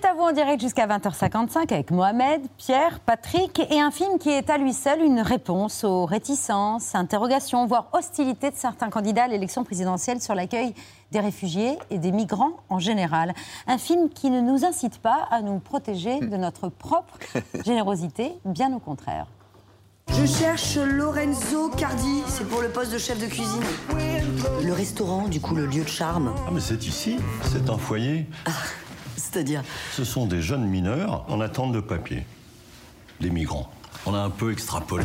C'est à vous en direct jusqu'à 20h55 avec Mohamed, Pierre, Patrick et un film qui est à lui seul une réponse aux réticences, interrogations, voire hostilités de certains candidats à l'élection présidentielle sur l'accueil des réfugiés et des migrants en général. Un film qui ne nous incite pas à nous protéger de notre propre générosité, bien au contraire. Je cherche Lorenzo Cardi, c'est pour le poste de chef de cuisine. Le restaurant, du coup, le lieu de charme. Ah, mais c'est ici, c'est un foyer. C'est-à-dire Ce sont des jeunes mineurs en attente de papier. Des migrants. On a un peu extrapolé.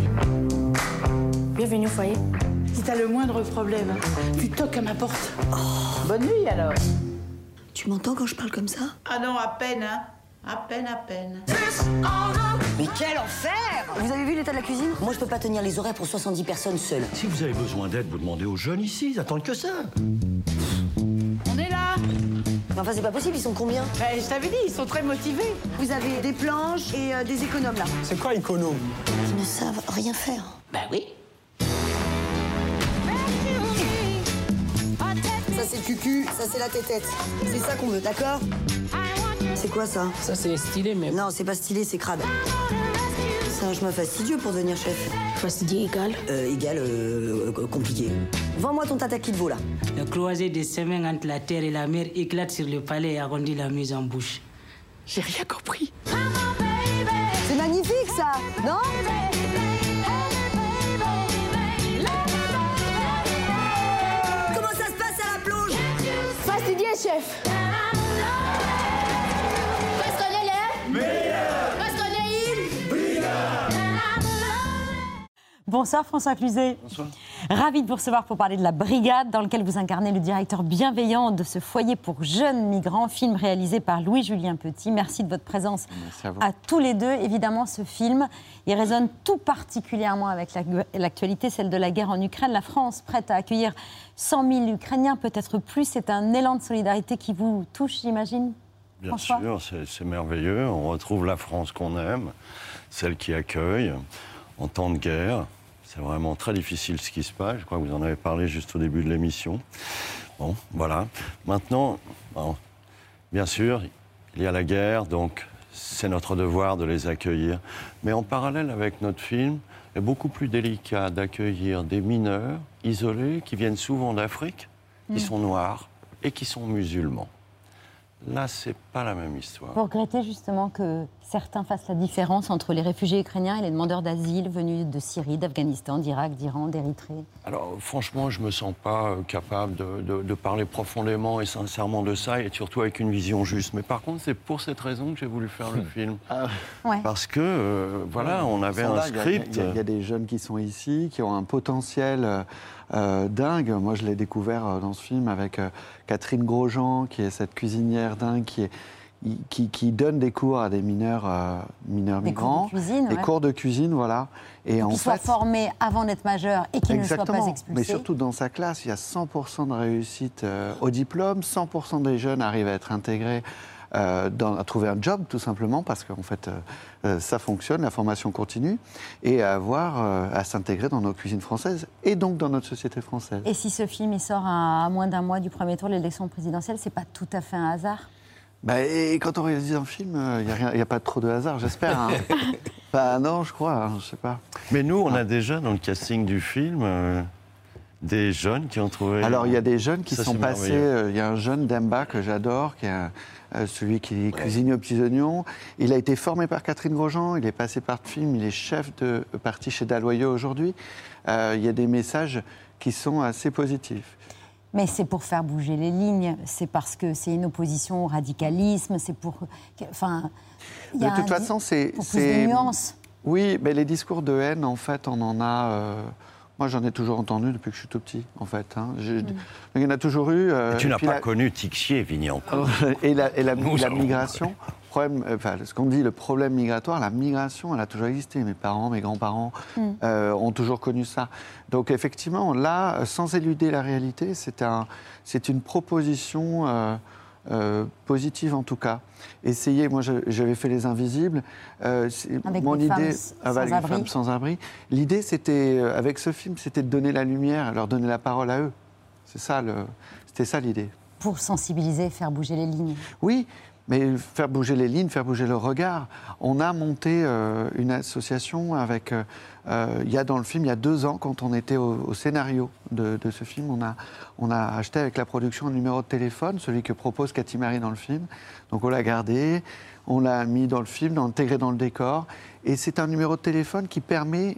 Bienvenue au foyer. Si t'as le moindre problème, tu toques à ma porte. Bonne nuit alors. Tu m'entends quand je parle comme ça? Ah non, à peine, hein. À peine, à peine. Mais quel enfer Vous avez vu l'état de la cuisine? Moi, je peux pas tenir les horaires pour 70 personnes seules. Si vous avez besoin d'aide, vous demandez aux jeunes ici, ils attendent que ça. Enfin, c'est pas possible, ils sont combien Ben, Je t'avais dit, ils sont très motivés. Vous avez des planches et euh, des économes là. C'est quoi économe Ils ne savent rien faire. Ben oui. Ça, c'est cucu, ça, c'est la tétette. C'est ça qu'on veut, d'accord C'est quoi ça? Ça, c'est stylé, mais Non, c'est pas stylé, c'est crade. C'est un chemin fastidieux pour devenir chef. fastidié égal. Euh, égal, euh, compliqué. Vends-moi ton tata de veau là. La croisée des semaines entre la terre et la mer éclate sur le palais et arrondit la mise en bouche. J'ai rien compris. C'est magnifique ça, non? Comment ça se passe à la plonge? Fastidié, chef. Bonsoir François Cluzet. Bonsoir. Ravi de vous recevoir pour parler de La Brigade, dans lequel vous incarnez le directeur bienveillant de ce foyer pour jeunes migrants, film réalisé par Louis-Julien Petit. Merci de votre présence à vous. tous les deux. Évidemment, ce film, il résonne tout particulièrement avec la- l'actualité, celle de la guerre en Ukraine. La France, prête à accueillir 100 000 Ukrainiens, peut-être plus, c'est un élan de solidarité qui vous touche, j'imagine Bien François sûr, c'est merveilleux. On retrouve la France qu'on aime, celle qui accueille en temps de guerre. C'est vraiment très difficile ce qui se passe. Je crois que vous en avez parlé juste au début de l'émission. Bon, voilà. Maintenant, bon, bien sûr, il y a la guerre, donc c'est notre devoir de les accueillir. Mais en parallèle avec notre film, est beaucoup plus délicat d'accueillir des mineurs isolés qui viennent souvent d'Afrique, qui sont noirs et qui sont musulmans. Là, c'est pas la même histoire. Vous regrettez justement que certains fassent la différence entre les réfugiés ukrainiens et les demandeurs d'asile venus de Syrie, d'Afghanistan, d'Irak, d'Iran, d'Érythrée? Alors, franchement, je me sens pas euh, capable de, de- de parler profondément et sincèrement de ça, et surtout avec une vision juste. Mais par contre, c'est pour cette raison que j'ai voulu faire le film. Ouais. Parce que, euh, voilà, on avait un là, script. Il y, a- il y a des jeunes qui sont ici, qui ont un potentiel euh, dingue. Moi, je l'ai découvert euh, dans ce film avec euh, Catherine Grosjean, qui est cette cuisinière dingue, qui, est, qui, qui donne des cours à des mineurs, euh, mineurs Des cours migrants. de cuisine, Des ouais. cours de cuisine, voilà. Et en Qu'ils soient fait, formés avant d'être majeurs et qu'ils ne soient pas expulsés. Mais surtout dans sa classe, il y a 100% de réussite euh, au diplôme, 100% des jeunes arrivent à être intégrés, euh, dans- à trouver un job tout simplement parce qu'en fait euh, euh, ça fonctionne, la formation continue, et à avoir euh, à s'intégrer dans nos cuisines françaises et donc dans notre société française. Et si ce film il sort à, à moins d'un mois du premier tour de l'élection présidentielle, c'est pas tout à fait un hasard? Bah, et quand on réalise un film, il n'y a, pas trop de hasard, j'espère. hein. bah non, je crois, hein, je sais pas. Mais nous, on a déjà dans le casting du film euh, des jeunes qui ont trouvé. Alors, il y a des jeunes qui Ça, sont passés. euh, Il y a un jeune Demba que j'adore, qui est un- celui qui cuisine aux petits oignons. Il a été formé par Catherine Grosjean, il est passé par le film, il est chef de parti chez Dalloyau aujourd'hui. Euh, il y a des messages qui sont assez positifs. Mais c'est pour faire bouger les lignes, c'est parce que c'est une opposition au radicalisme, c'est pour. Enfin. il y De a toute un- façon, c'est. Pour plus c'est- de nuances. Oui, mais les discours de haine, en fait, on en a. euh, Moi, j'en ai toujours entendu depuis que je suis tout petit, en fait. hein. Je- Mm. Il y en a toujours eu. euh, tu n'as pas la- connu Tixier, Vignancourt. et la, et la- Nous la allons. migration, problème, euh, enfin, ce qu'on dit, le problème migratoire, la migration, elle a toujours existé. Mes parents, mes grands-parents euh, ont toujours connu ça. Donc effectivement, là, sans éluder la réalité, c'est un, c'est une proposition euh, euh, positive en tout cas. Essayez, moi j'avais fait Les Invisibles. euh, Avec mon femmes idée, s- avec sans les abri. femmes sans abri. L'idée, c'était, euh, avec ce film, c'était de donner la lumière, leur donner la parole à eux. C'est ça, c'était ça l'idée. Pour sensibiliser, faire bouger les lignes. Oui, mais faire bouger les lignes, faire bouger le regard. On a monté euh, une association avec. euh, euh, il y a dans le film, il y a deux ans, quand on était au, scénario de, ce film, on a, on a acheté avec la production un numéro de téléphone, celui que propose Cathy Marie dans le film. Donc on l'a gardé, on l'a mis dans le film, intégré dans le décor. Et c'est un numéro de téléphone qui permet,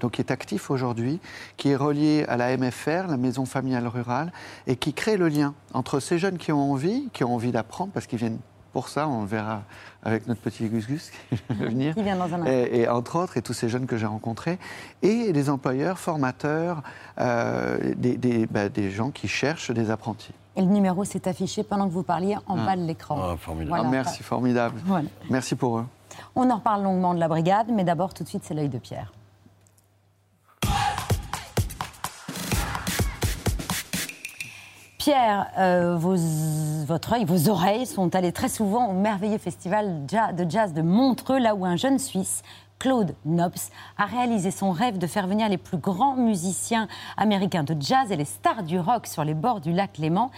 donc qui est actif aujourd'hui, qui est relié à la MFR, la Maison familiale rurale, et qui crée le lien entre ces jeunes qui ont envie, qui ont envie d'apprendre, parce qu'ils viennent pour ça, on le verra avec notre petit Gus Gus qui va venir. Qui vient dans un instant. et, et entre autres, et tous ces jeunes que j'ai rencontrés, et les employeurs, formateurs, euh, des, des- bah, des gens qui cherchent des apprentis. Et le numéro s'est affiché pendant que vous parliez en bas de l'écran. Ah, formidable. Ah, merci, formidable. Voilà. Merci pour eux. On en reparle longuement de la brigade, mais d'abord, tout de suite, c'est l'œil de Pierre. Pierre, euh, vos, votre œil, vos oreilles sont allées très souvent au merveilleux festival de jazz de Montreux, là où un jeune Suisse, Claude Nobs, a réalisé son rêve de faire venir les plus grands musiciens américains de jazz et les stars du rock sur les bords du lac Léman.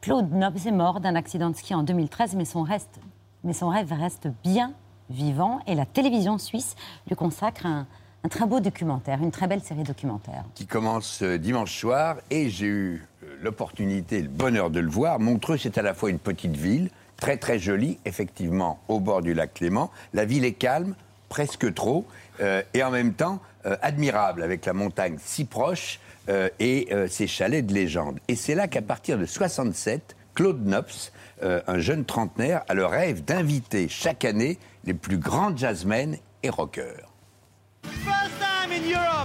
Claude Nobs est mort d'un accident de ski en 2013, mais son, rêve reste bien vivant et la télévision suisse lui consacre un, un très beau documentaire, une très belle série documentaire. qui commence euh, dimanche soir et j'ai eu l'opportunité le bonheur de le voir. Montreux, c'est à la fois une petite ville, très très jolie, effectivement, au bord du lac Léman. La ville est calme, presque trop, euh, et en même temps euh, admirable, avec la montagne si proche euh, et ses chalets de légende. Et c'est là qu'à partir de 67, Claude Nops, euh, un jeune trentenaire, a le rêve d'inviter chaque année les plus grands jazzmen et rockers.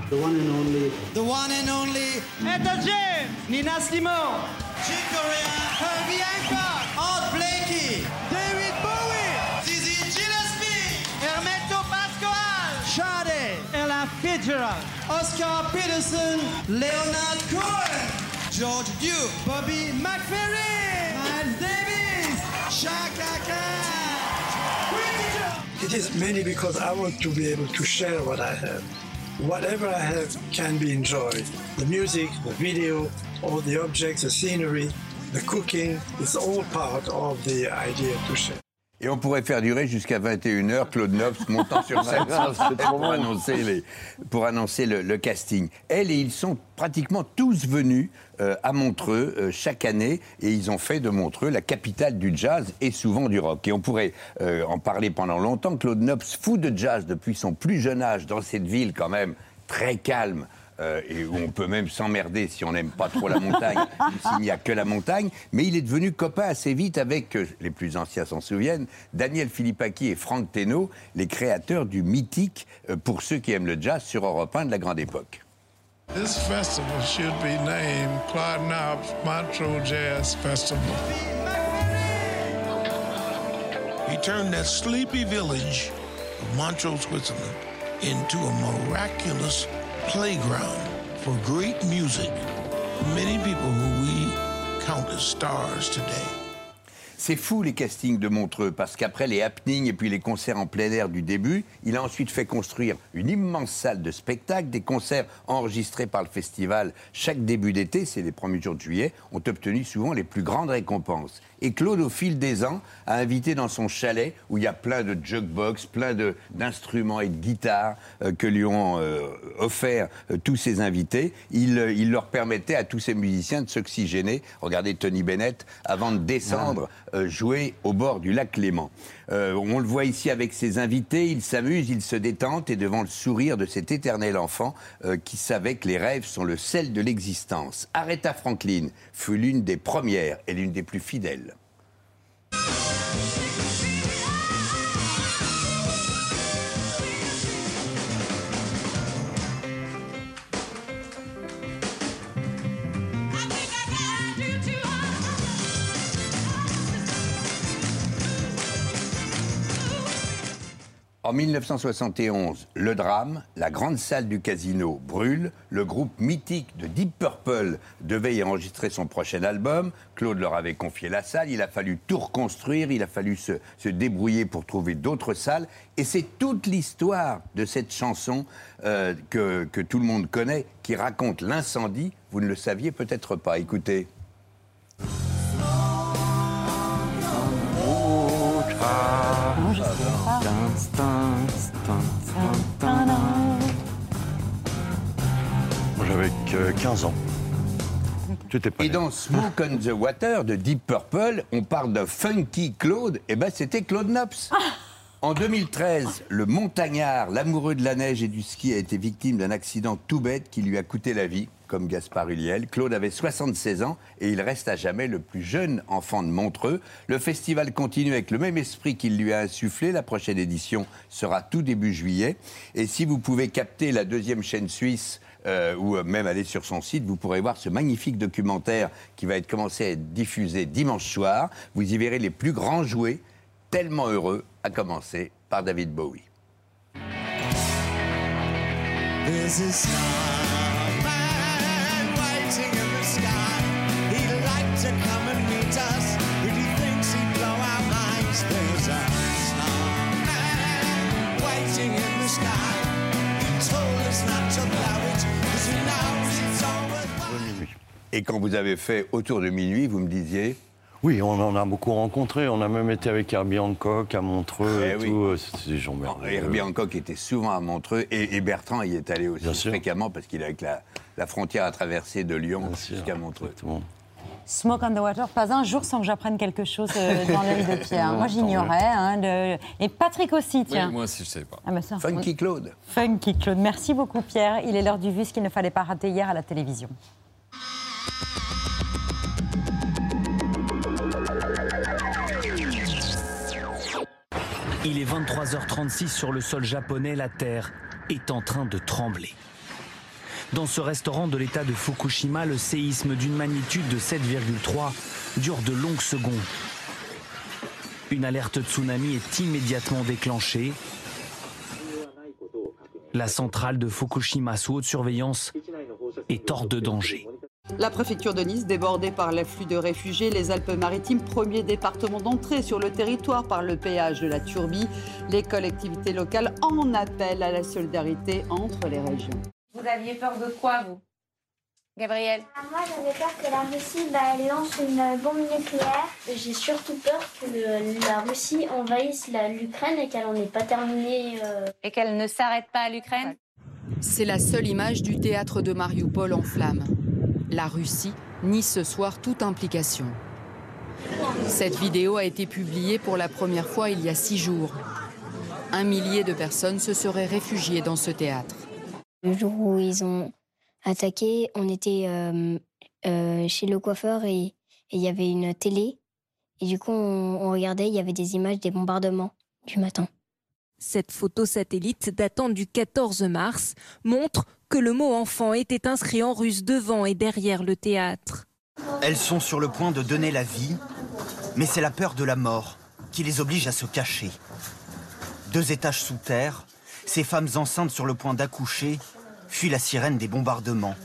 The one and only. The one and only. Etta James, Nina Simone, Chick Corea, Herbie Hancock, Art Blakey, David Bowie, Dizzy Gillespie, Hermeto Pascoal, Sade, Ella Fitzgerald, Oscar Peterson, Leonard Cohen, George Duke, Bobby McFerrin, Miles Davis, Shaka Khan, It is mainly because I want to be able to share what I have. Whatever I have can be enjoyed. The music, the video, all the objects, the scenery, the cooking, it's all part of the idea to share. Et on pourrait faire durer jusqu'à 21h Claude Nobs montant sur scène pour, annoncer les- pour annoncer le, le casting. Elle et ils sont pratiquement tous venus euh, à Montreux euh, chaque année et ils ont fait de Montreux la capitale du jazz et souvent du rock. Et on pourrait euh, en parler pendant longtemps. Claude Nobs, fou de jazz depuis son plus jeune âge dans cette ville quand même très calme. euh, et où on peut même s'emmerder si on n'aime pas trop la montagne, s'il n'y a que la montagne. Mais il est devenu copain assez vite avec, les plus anciens s'en souviennent, Daniel Philippaki et Franck Teno, les créateurs du mythique, euh, pour ceux qui aiment le jazz, sur Europe 1 de la grande époque. This festival should be named Clyde Knobs Montreux Jazz Festival. He turned that sleepy village of Montreux, Switzerland, into a miraculous playground for great music. Many people who we count as stars today. C'est fou les castings de Montreux, parce qu'après les happenings et puis les concerts en plein air du début, il a ensuite fait construire une immense salle de spectacle. Des concerts enregistrés par le festival chaque début d'été, c'est les premiers jours de juillet, ont obtenu souvent les plus grandes récompenses. Et Claude, au fil des ans, a invité dans son chalet, où il y a plein de jukebox, plein d'instruments et de guitares euh, que lui ont euh, offert euh, tous ses invités, il, euh, il leur permettait à tous ces musiciens de s'oxygéner. Regardez Tony Bennett, avant de descendre, euh, jouer au bord du lac Léman. Euh, on le voit ici avec ses invités, il s'amuse, il se détente et devant le sourire de cet éternel enfant euh, qui savait que les rêves sont le sel de l'existence. Aretha Franklin fut l'une des premières et l'une des plus fidèles. En 1971, le drame, la grande salle du casino brûle, le groupe mythique de Deep Purple devait y enregistrer son prochain album, Claude leur avait confié la salle, il a fallu tout reconstruire, il a fallu se, débrouiller pour trouver d'autres salles, et c'est toute l'histoire de cette chanson euh, que, tout le monde connaît, qui raconte l'incendie, vous ne le saviez peut-être pas, écoutez. J'avais que 15 ans. Tu étais pas Et né. dans Smoke on the Water de Deep Purple, on parle de Funky Claude, et ben c'était Claude Knops. En 2013, le montagnard, l'amoureux de la neige et du ski, a été victime d'un accident tout bête qui lui a coûté la vie, comme Gaspard Ulliel. Claude avait 76 ans et il reste à jamais le plus jeune enfant de Montreux. Le festival continue avec le même esprit qu'il lui a insufflé. La prochaine édition sera tout début juillet. Et si vous pouvez capter la deuxième chaîne suisse euh, ou même aller sur son site, vous pourrez voir ce magnifique documentaire qui va être commencé à être diffusé dimanche soir. Vous y verrez les plus grands jouets, tellement heureux, à commencer par David Bowie. There's a starman waiting in the sky. He'd like to come and meet us, but he thinks he'd blow our minds. There's a starman waiting in the sky. He told us not to blow it, 'cause he knows it's always Et quand vous avez fait autour de minuit, vous me disiez Oui, on en a beaucoup rencontré. On a même été avec Herbie Hancock à Montreux Eh et oui. tout. Euh, C'est des gens merveilleux. Herbie Hancock était souvent à Montreux et, et Bertrand y est allé aussi Bien sûr. fréquemment parce qu'il est avec la, la frontière à traverser de Lyon jusqu'à Montreux. Smoke on the Water, pas un jour sans que j'apprenne quelque chose euh, dans l'œil de Pierre. Non, Moi, j'ignorais. hein, de- Et Patrick aussi, tiens. moi aussi, je savais pas. Ah, bah ça, Funky on- Claude. Funky Claude. Merci beaucoup, Pierre. Il est l'heure du vu, ce qu'il ne fallait pas rater hier à la télévision. Il est 23h36 sur le sol japonais, la terre est en train de trembler. Dans ce restaurant de l'état de Fukushima, le séisme d'une magnitude de 7,3 dure de longues secondes. Une alerte tsunami est immédiatement déclenchée. La centrale de Fukushima sous haute surveillance est hors de danger. La préfecture de Nice, débordée par l'afflux de réfugiés, les Alpes-Maritimes, premier département d'entrée sur le territoire par le péage de la Turbie, les collectivités locales en appellent à la solidarité entre les régions. Vous aviez peur de quoi, vous Gabriel? Moi, j'avais peur que la Russie bah, elle lance une bombe nucléaire. J'ai surtout peur que le- la Russie envahisse l'Ukraine et qu'elle n'en ait pas terminé. euh, Et qu'elle ne s'arrête pas à l'Ukraine? C'est la seule image du théâtre de Mariupol en flammes. La Russie nie ce soir toute implication. Cette vidéo a été publiée pour la première fois il y a six jours. Un millier de personnes se seraient réfugiées dans ce théâtre. Le jour où ils ont attaqué, on était euh, euh, chez le coiffeur et il y avait une télé. Et du coup, on, on regardait, il y avait des images des bombardements du matin. Cette photo satellite datant du 14 mars montre que le mot enfant était inscrit en russe devant et derrière le théâtre. Elles sont sur le point de donner la vie, mais c'est la peur de la mort qui les oblige à se cacher. Deux étages sous terre, ces femmes enceintes sur le point d'accoucher fuient la sirène des bombardements.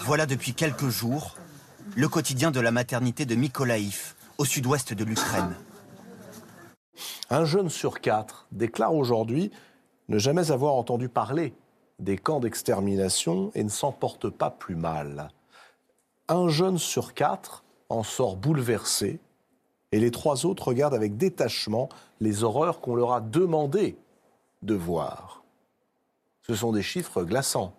Voilà depuis quelques jours le quotidien de la maternité de Mykolaïv, au sud-ouest de l'Ukraine. Un jeune sur quatre déclare aujourd'hui ne jamais avoir entendu parler des camps d'extermination et ne s'en porte pas plus mal. Un jeune sur quatre en sort bouleversé et les trois autres regardent avec détachement les horreurs qu'on leur a demandé de voir. Ce sont des chiffres glaçants.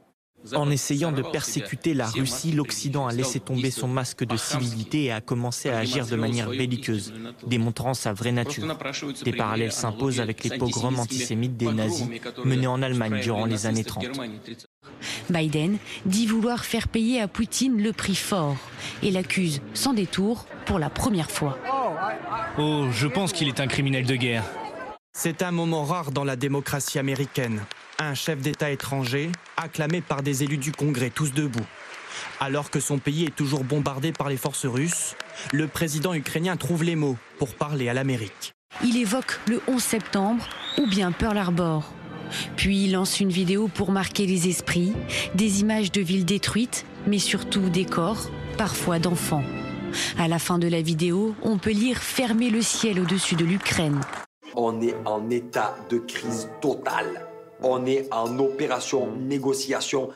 En essayant de persécuter la Russie, l'Occident a laissé tomber son masque de civilité et a commencé à agir de manière belliqueuse, démontrant sa vraie nature. Des parallèles s'imposent avec les pogroms antisémites des nazis menés en Allemagne durant les années 30. Biden dit vouloir faire payer à Poutine le prix fort et l'accuse sans détour pour la première fois. Oh, je pense qu'il est un criminel de guerre. C'est un moment rare dans la démocratie américaine. Un chef d'État étranger, acclamé par des élus du Congrès tous debout. Alors que son pays est toujours bombardé par les forces russes, le président ukrainien trouve les mots pour parler à l'Amérique. Il évoque le 11 septembre ou bien Pearl Harbor. Puis il lance une vidéo pour marquer les esprits, des images de villes détruites, mais surtout des corps, parfois d'enfants. À la fin de la vidéo, on peut lire Fermer le ciel au-dessus de l'Ukraine. On est en état de crise totale. On est en opération négociation.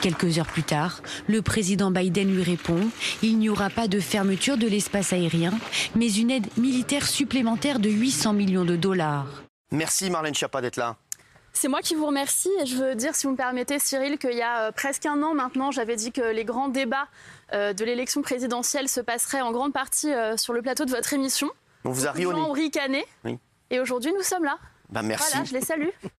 Quelques heures plus tard, le président Biden lui répond Il n'y aura pas de fermeture de l'espace aérien, mais une aide militaire supplémentaire de 800 millions de dollars. Merci Marlène Schiappa d'être là. C'est moi qui vous remercie et je veux dire, si vous me permettez, Cyril, qu'il y a euh, presque un an maintenant, j'avais dit que les grands débats euh, de l'élection présidentielle se passeraient en grande partie euh, sur le plateau de votre émission. On vous a ricané Oui. et aujourd'hui nous sommes là. Bah, merci. Voilà, je les salue.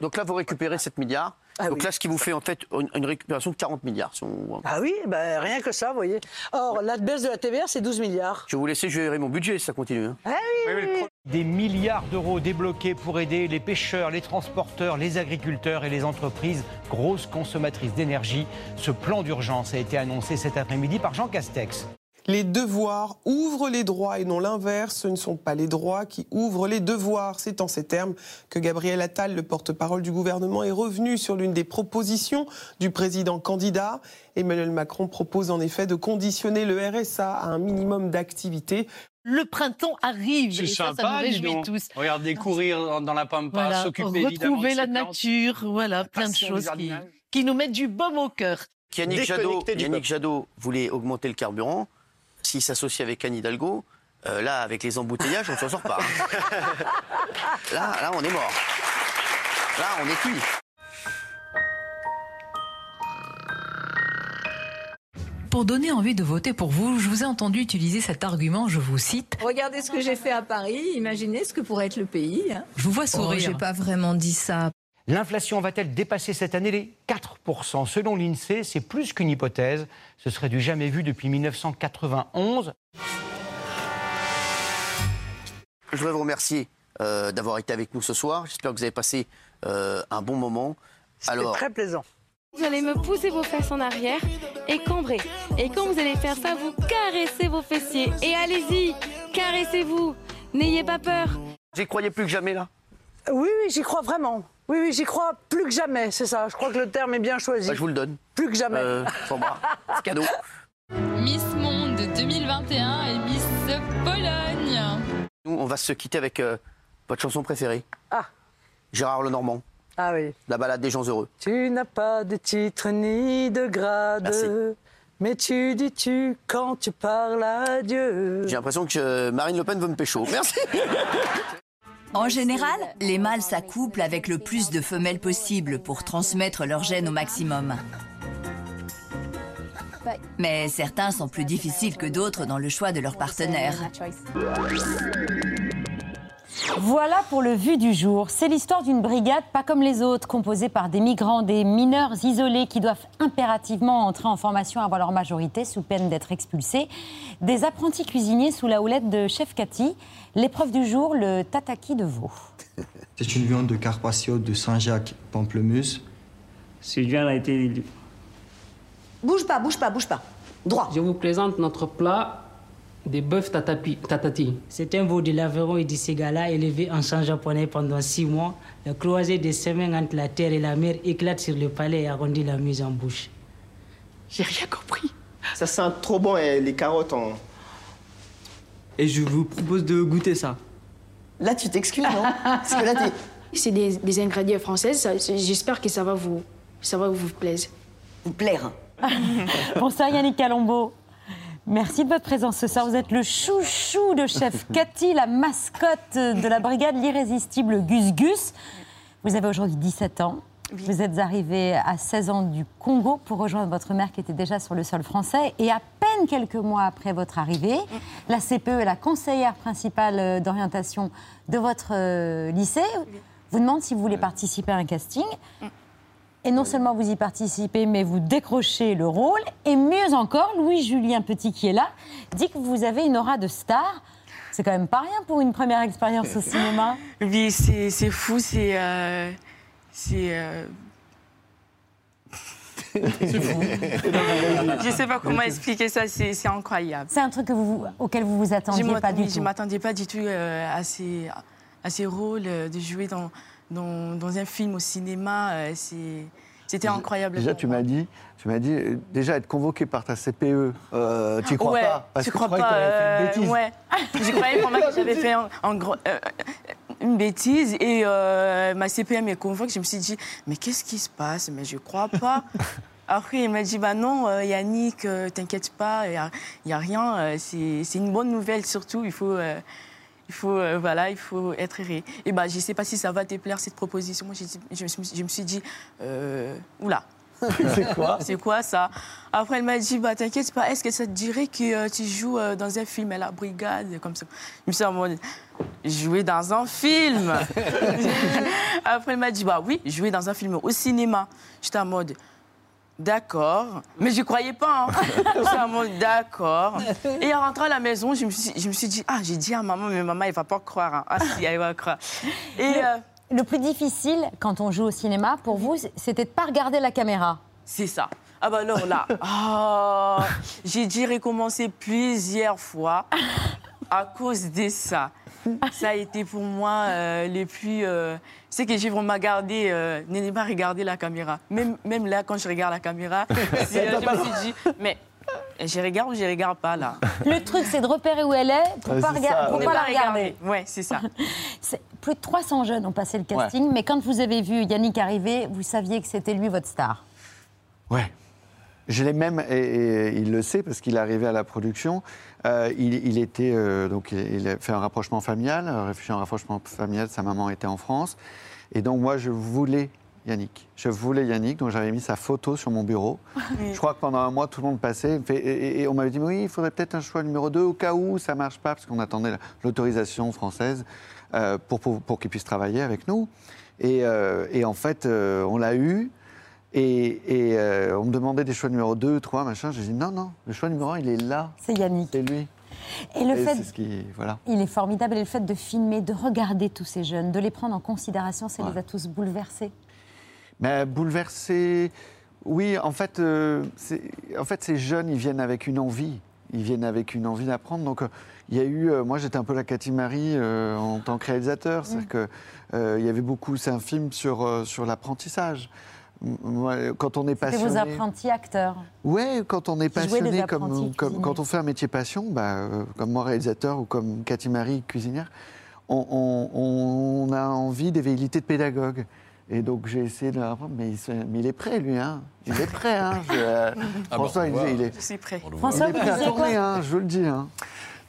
Donc là, vous récupérez 7 milliards. Donc là, ce qui vous fait en fait une, récupération de 40 milliards. si on- Ah oui, ben, rien que ça, vous voyez. Or, la baisse de la TVA, c'est 12 milliards. Je vais vous laisser gérer mon budget si ça continue. hein. Ah oui, oui, oui. Des milliards d'euros débloqués pour aider les pêcheurs, les transporteurs, les agriculteurs et les entreprises grosses consommatrices d'énergie. Ce plan d'urgence a été annoncé cet après-midi par Jean Castex. Les devoirs ouvrent les droits et non l'inverse. Ce ne sont pas les droits qui ouvrent les devoirs. C'est en ces termes que Gabriel Attal, le porte-parole du gouvernement, est revenu sur l'une des propositions du président candidat. Emmanuel Macron propose en effet de conditionner le RSA à un minimum d'activité. Le printemps arrive C'est et ça, ça nous sympa, dis donc. tous. Regardez courir dans- la pampa, Voilà, s'occuper retrouver la nature, voilà, plein de choses qui, nous mettent du baume au cœur. Yannick Jadot, Yannick. Jadot voulait augmenter le carburant. S'il s'associe avec Anne Hidalgo, euh, là, avec les embouteillages, on ne s'en sort pas. hein. là, là, on est mort. Là, on est cuit. Pour donner envie de voter pour vous, je vous ai entendu utiliser cet argument, je vous cite. Regardez ce que j'ai fait à Paris, imaginez ce que pourrait être le pays. hein. Je vous vois Oh, sourire. j'ai pas vraiment dit ça. L'inflation va-t-elle dépasser cette année les 4% Selon l'INSEE, c'est plus qu'une hypothèse. Ce serait du jamais vu depuis 1991. Je voudrais vous remercier euh, d'avoir été avec nous ce soir. J'espère que vous avez passé euh, un bon moment. Alors, très plaisant. Vous allez me pousser vos fesses en arrière et cambrer. Et quand vous allez faire ça, vous caressez vos fessiers. Et allez-y, caressez-vous. N'ayez pas peur. j'y croyais plus que jamais là. Oui, oui, j'y crois vraiment. Oui, oui, j'y crois plus que jamais, c'est ça. Je crois que le terme est bien choisi. Bah, je vous le donne. Plus que jamais. Euh, sans bras. C'est cadeau. Miss Monde 2021 et Miss Pologne. Nous, on va se quitter avec euh, votre chanson préférée. Ah. Gérard Lenormand. Ah oui. La balade des gens heureux. Tu n'as pas de titre ni de grade. Merci. Mais tu dis tu quand tu parles à Dieu? J'ai l'impression que euh, Marine Le Pen veut me pécho. Merci. En général, les mâles s'accouplent avec le plus de femelles possible pour transmettre leur gène au maximum. Mais certains sont plus difficiles que d'autres dans le choix de leur partenaire. Voilà pour le vu du jour. C'est l'histoire d'une brigade pas comme les autres, composée par des migrants, des mineurs isolés qui doivent impérativement entrer en formation avant leur majorité sous peine d'être expulsés, des apprentis cuisiniers sous la houlette de chef Cathy. L'épreuve du jour, le tataki de veau. C'est une viande de Carpaccio de Saint-Jacques, Pamplemousse. Cette viande a été. Bouge pas, bouge pas, bouge pas. Droit. Je vous présente notre plat des bœufs tatapi- tatati. C'est un veau de l'Aveyron et du Ségala élevé en sang japonais pendant six mois. La croisée des semaines entre la terre et la mer éclate sur le palais et arrondit la mise en bouche. J'ai rien compris. Ça sent trop bon et les carottes en. Et je vous propose de goûter ça. Là, tu t'excuses, non? Parce que là, t'es. C'est des, des ingrédients français. ça- J'espère que ça va vous, ça va vous plaire. Vous plaire. Bonsoir Yannick Calombo. Merci de votre présence ce soir. Vous êtes le chouchou de chef Cathy, la mascotte de la brigade l'irrésistible Gus Gus. Vous avez aujourd'hui 17 ans. Vous êtes arrivé à 16 ans du Congo pour rejoindre votre mère qui était déjà sur le sol français. Et à peine quelques mois après votre arrivée, la CPE est la conseillère principale d'orientation de votre euh, lycée. Vous demande si vous voulez participer à un casting. Et non seulement vous y participez, mais vous décrochez le rôle. Et mieux encore, Louis-Julien Petit, qui est là, dit que vous avez une aura de star. C'est quand même pas rien pour une première expérience au cinéma. Oui, c'est c'est fou, c'est. euh, c'est. euh, fou. je ne sais pas comment expliquer ça, c'est c'est incroyable. C'est un truc que vous, auquel vous vous attendiez Je pas du Je tout. ne m'attendais pas du tout euh, à, ces, à ces rôles, euh, de jouer dans, dans, dans un film au cinéma. euh, c'est- C'était incroyable. Déjà, pour tu moi. m'as dit, tu m'as dit, euh, déjà être convoqué par ta CPE, euh, tu crois ouais, pas? Parce tu que crois tu pas fait une euh, bêtise. Ouais. J'y croyais vraiment que j'avais fait gros- une bêtise et ma CPM me convoque. Je me suis dit, mais qu'est-ce qui se passe? Mais je crois pas. Après, il m'a dit, bah non, Yannick, t'inquiète pas, il n'y a, a rien. c'est c'est une bonne nouvelle surtout. Il faut. Il faut, euh, voilà, il faut être ré. Et bah, je ne sais pas si ça va te plaire, cette proposition. Moi, je, me suis- je me suis dit, euh, oula. C'est quoi? C'est quoi ça? Après, elle m'a dit, bah, t'inquiète pas, est-ce que ça te dirait que euh, tu joues euh, dans un film à la brigade comme ça? Je me suis dit, en mode, jouer dans un film? Après, elle m'a dit, bah oui, jouer dans un film au cinéma. J'étais en mode, d'accord. Mais je croyais pas. Hein. D'accord. Et en rentrant à la maison, je me suis, je me suis dit, ah, j'ai dit à maman, mais maman, elle va pas croire. hein. Ah si, elle va croire. Et... Le, euh, le plus difficile quand on joue au cinéma, pour vous, c'était de pas regarder la caméra. C'est ça. Ah bah alors là, ah, j'ai dû recommencer plusieurs fois à cause de ça. Ça a été pour moi euh, le plus... euh, c'est que j'ai vraiment gardé, euh, n'ai pas regardé la caméra. Même, même là, quand je regarde la caméra, c'est, euh, je me suis dit, mais je regarde ou je regarde pas là? Le truc, c'est de repérer où elle est pour Ouais, pas, rega- pour Ne la regarder. Ouais, c'est ça. Plus de 300 jeunes ont passé le casting, mais quand vous avez vu Yannick arriver, vous saviez que c'était lui votre star? Ouais. Je l'ai même, et, et il le sait parce qu'il est arrivé à la production. Euh, il, il était euh, donc il, a fait un rapprochement familial, un réfugié en rapprochement familial. Sa maman était en France, et donc moi je voulais Yannick. Je voulais Yannick, donc j'avais mis sa photo sur mon bureau. Je crois que pendant un mois tout le monde passait, et, et- et on m'avait dit oui, il faudrait peut-être un choix numéro 2 au cas où ça marche pas, parce qu'on attendait la- l'autorisation française euh, pour, pour, pour qu'il puisse travailler avec nous. Et, euh, et en fait, euh, on l'a eu. Et, et, euh, on me demandait des choix numéro 2, 3, machin. J'ai dit non, non, le choix numéro 1, il est là. C'est Yannick. C'est lui. Et le fait, c'est ce qui. Voilà. il est formidable, et le fait de filmer, de regarder tous ces jeunes, de les prendre en considération, ça Ouais. les a tous bouleversés. Mais bouleversé. Oui, en fait, euh, en fait, ces jeunes, ils viennent avec une envie. Ils viennent avec une envie d'apprendre. Donc, euh, il y a eu. euh, moi, j'étais un peu la Cathy Marie euh, en tant que réalisateur. C'est-à-dire que euh, il y avait beaucoup. C'est un film sur, euh, sur l'apprentissage. Quand on est passionné. vos apprentis acteurs. Ouais, quand on est des passionné, apprentis comme, comme- quand on fait un métier passion, bah, euh, comme moi réalisateur ou comme Cathy Marie cuisinière, on, on- on a envie d'évéilité de pédagogue. Et donc j'ai essayé de leur apprendre, mais il, se- mais il est prêt lui, hein. Il est prêt, hein. Je- euh, Ah bah, François, on il, il est, Je suis prêt. Le il est prêt à tourner, hein, je vous le dis. Hein.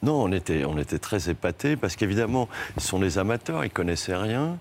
Non, on était, on était très épatés parce qu'évidemment, ils sont des amateurs, ils connaissaient rien.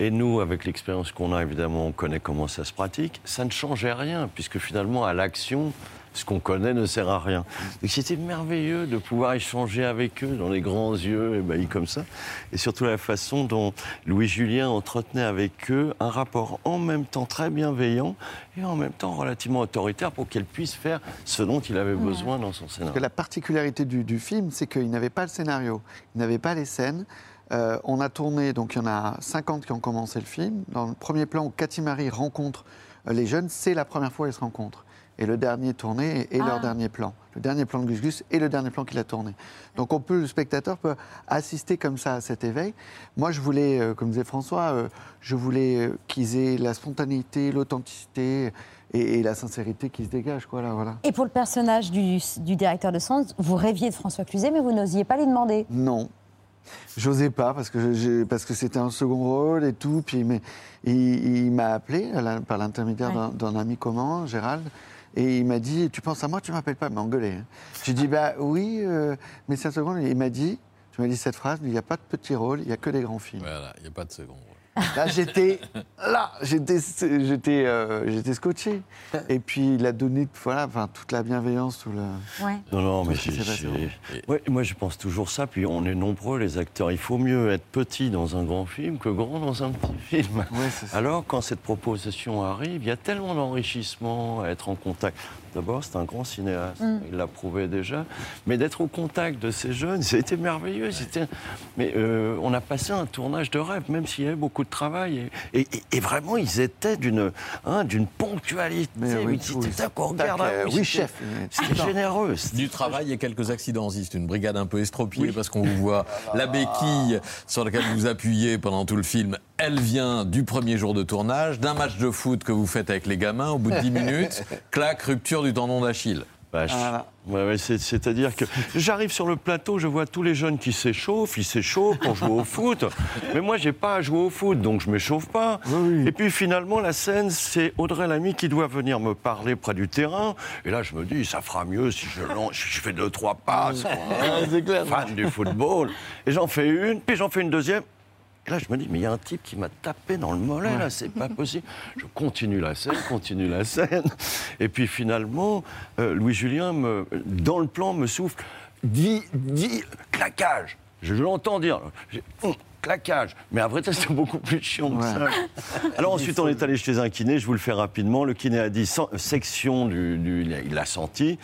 Et nous, avec l'expérience qu'on a, évidemment, on connaît comment ça se pratique. Ça ne changeait rien, puisque finalement, à l'action, ce qu'on connaît ne sert à rien. Donc c'était merveilleux de pouvoir échanger avec eux dans les grands yeux ébahis comme ça. Et surtout la façon dont Louis-Julien entretenait avec eux un rapport en même temps très bienveillant et en même temps relativement autoritaire pour qu'elles puissent faire ce dont il avait besoin dans son scénario. Parce que la particularité du, du film, c'est qu'il n'avait pas le scénario, il n'avait pas les scènes. Euh, on a tourné, donc il y en a 50 qui ont commencé le film. Dans le premier plan où Cathy Marie rencontre euh, les jeunes, c'est la première fois qu'ils se rencontrent. Et le dernier tourné est Ah. leur dernier plan. Le dernier plan de Gus Gus est le dernier plan qu'il a tourné. Donc on peut, le spectateur peut assister comme ça à cet éveil. Moi, je voulais, euh, comme disait François, euh, je voulais qu'ils aient la spontanéité, l'authenticité et, et la sincérité qui se dégage. Quoi, là, voilà. Et pour le personnage du, du directeur de Sens, vous rêviez de François Cluzet, mais vous n'osiez pas lui demander. Non. J'osais pas parce que parce que c'était un second rôle et tout. Puis mais il, il m'a appelé la- par l'intermédiaire d'un- d'un ami commun, Gérald, et il m'a dit "Tu penses à moi Tu m'appelles pas Il m'a engueulé. hein. J'ai dit "Bah oui, euh, mais c'est un second." Il m'a dit "Tu m'as dit cette phrase Il n'y a pas de petits rôles, il n'y a que des grands films." Voilà, il n'y a pas de second. Là, j'étais là, j'étais, j'étais, euh, j'étais scotché. Et puis il a donné, voilà, enfin, toute la bienveillance, tout le. Non, non, mais j'ai- j'ai- Ouais, moi je pense toujours ça, puis on est nombreux les acteurs. Il faut mieux être petit dans un grand film que grand dans un petit film. Alors quand cette proposition arrive, il y a tellement d'enrichissement à être en contact, D'abord, c'est un grand cinéaste, Mm. il l'a prouvé déjà. Mais d'être au contact de ces jeunes, c'était merveilleux. C'était... Mais euh, on a passé un tournage de rêve, même s'il y avait beaucoup de travail. Et, et- et vraiment, ils étaient d'une, hein, d'une ponctualité. Mais oui, Mais tout, c'était tac, regarde, euh, oui, chef. C'était généreux. Du travail et quelques accidents. C'est une brigade un peu estropiée parce qu'on vous voit la béquille sur laquelle vous appuyez pendant tout le film. Elle vient du premier jour de tournage, d'un match de foot que vous faites avec les gamins. Au bout de 10 minutes, clac, rupture du tendon d'Achille. Ouais, ouais, C'est-à-dire que j'arrive sur le plateau, je vois tous les jeunes qui s'échauffent, ils s'échauffent pour jouer au foot. Mais moi, j'ai pas à jouer au foot, donc je m'échauffe pas. Et puis finalement, la scène, c'est Audrey Lamy qui doit venir me parler près du terrain. Et là, je me dis, ça fera mieux si je, lance, si je fais deux, trois passes. quoi. c'est clair. Fan du football. Et j'en fais une, puis j'en fais une deuxième. Là, je me dis, mais il y a un type qui m'a tapé dans le mollet, là, c'est pas possible. Je continue la scène, continue la scène. Et puis finalement, euh, Louis-Julien, dans le plan, me souffle, dis, dis, claquage. Je l'entends dire, Hum, claquage. Mais à vrai dire, c'était beaucoup plus chiant que ça. Alors ensuite, on est allé chez un kiné, je vous le fais rapidement. Le kiné a dit section du, du- il l'a senti.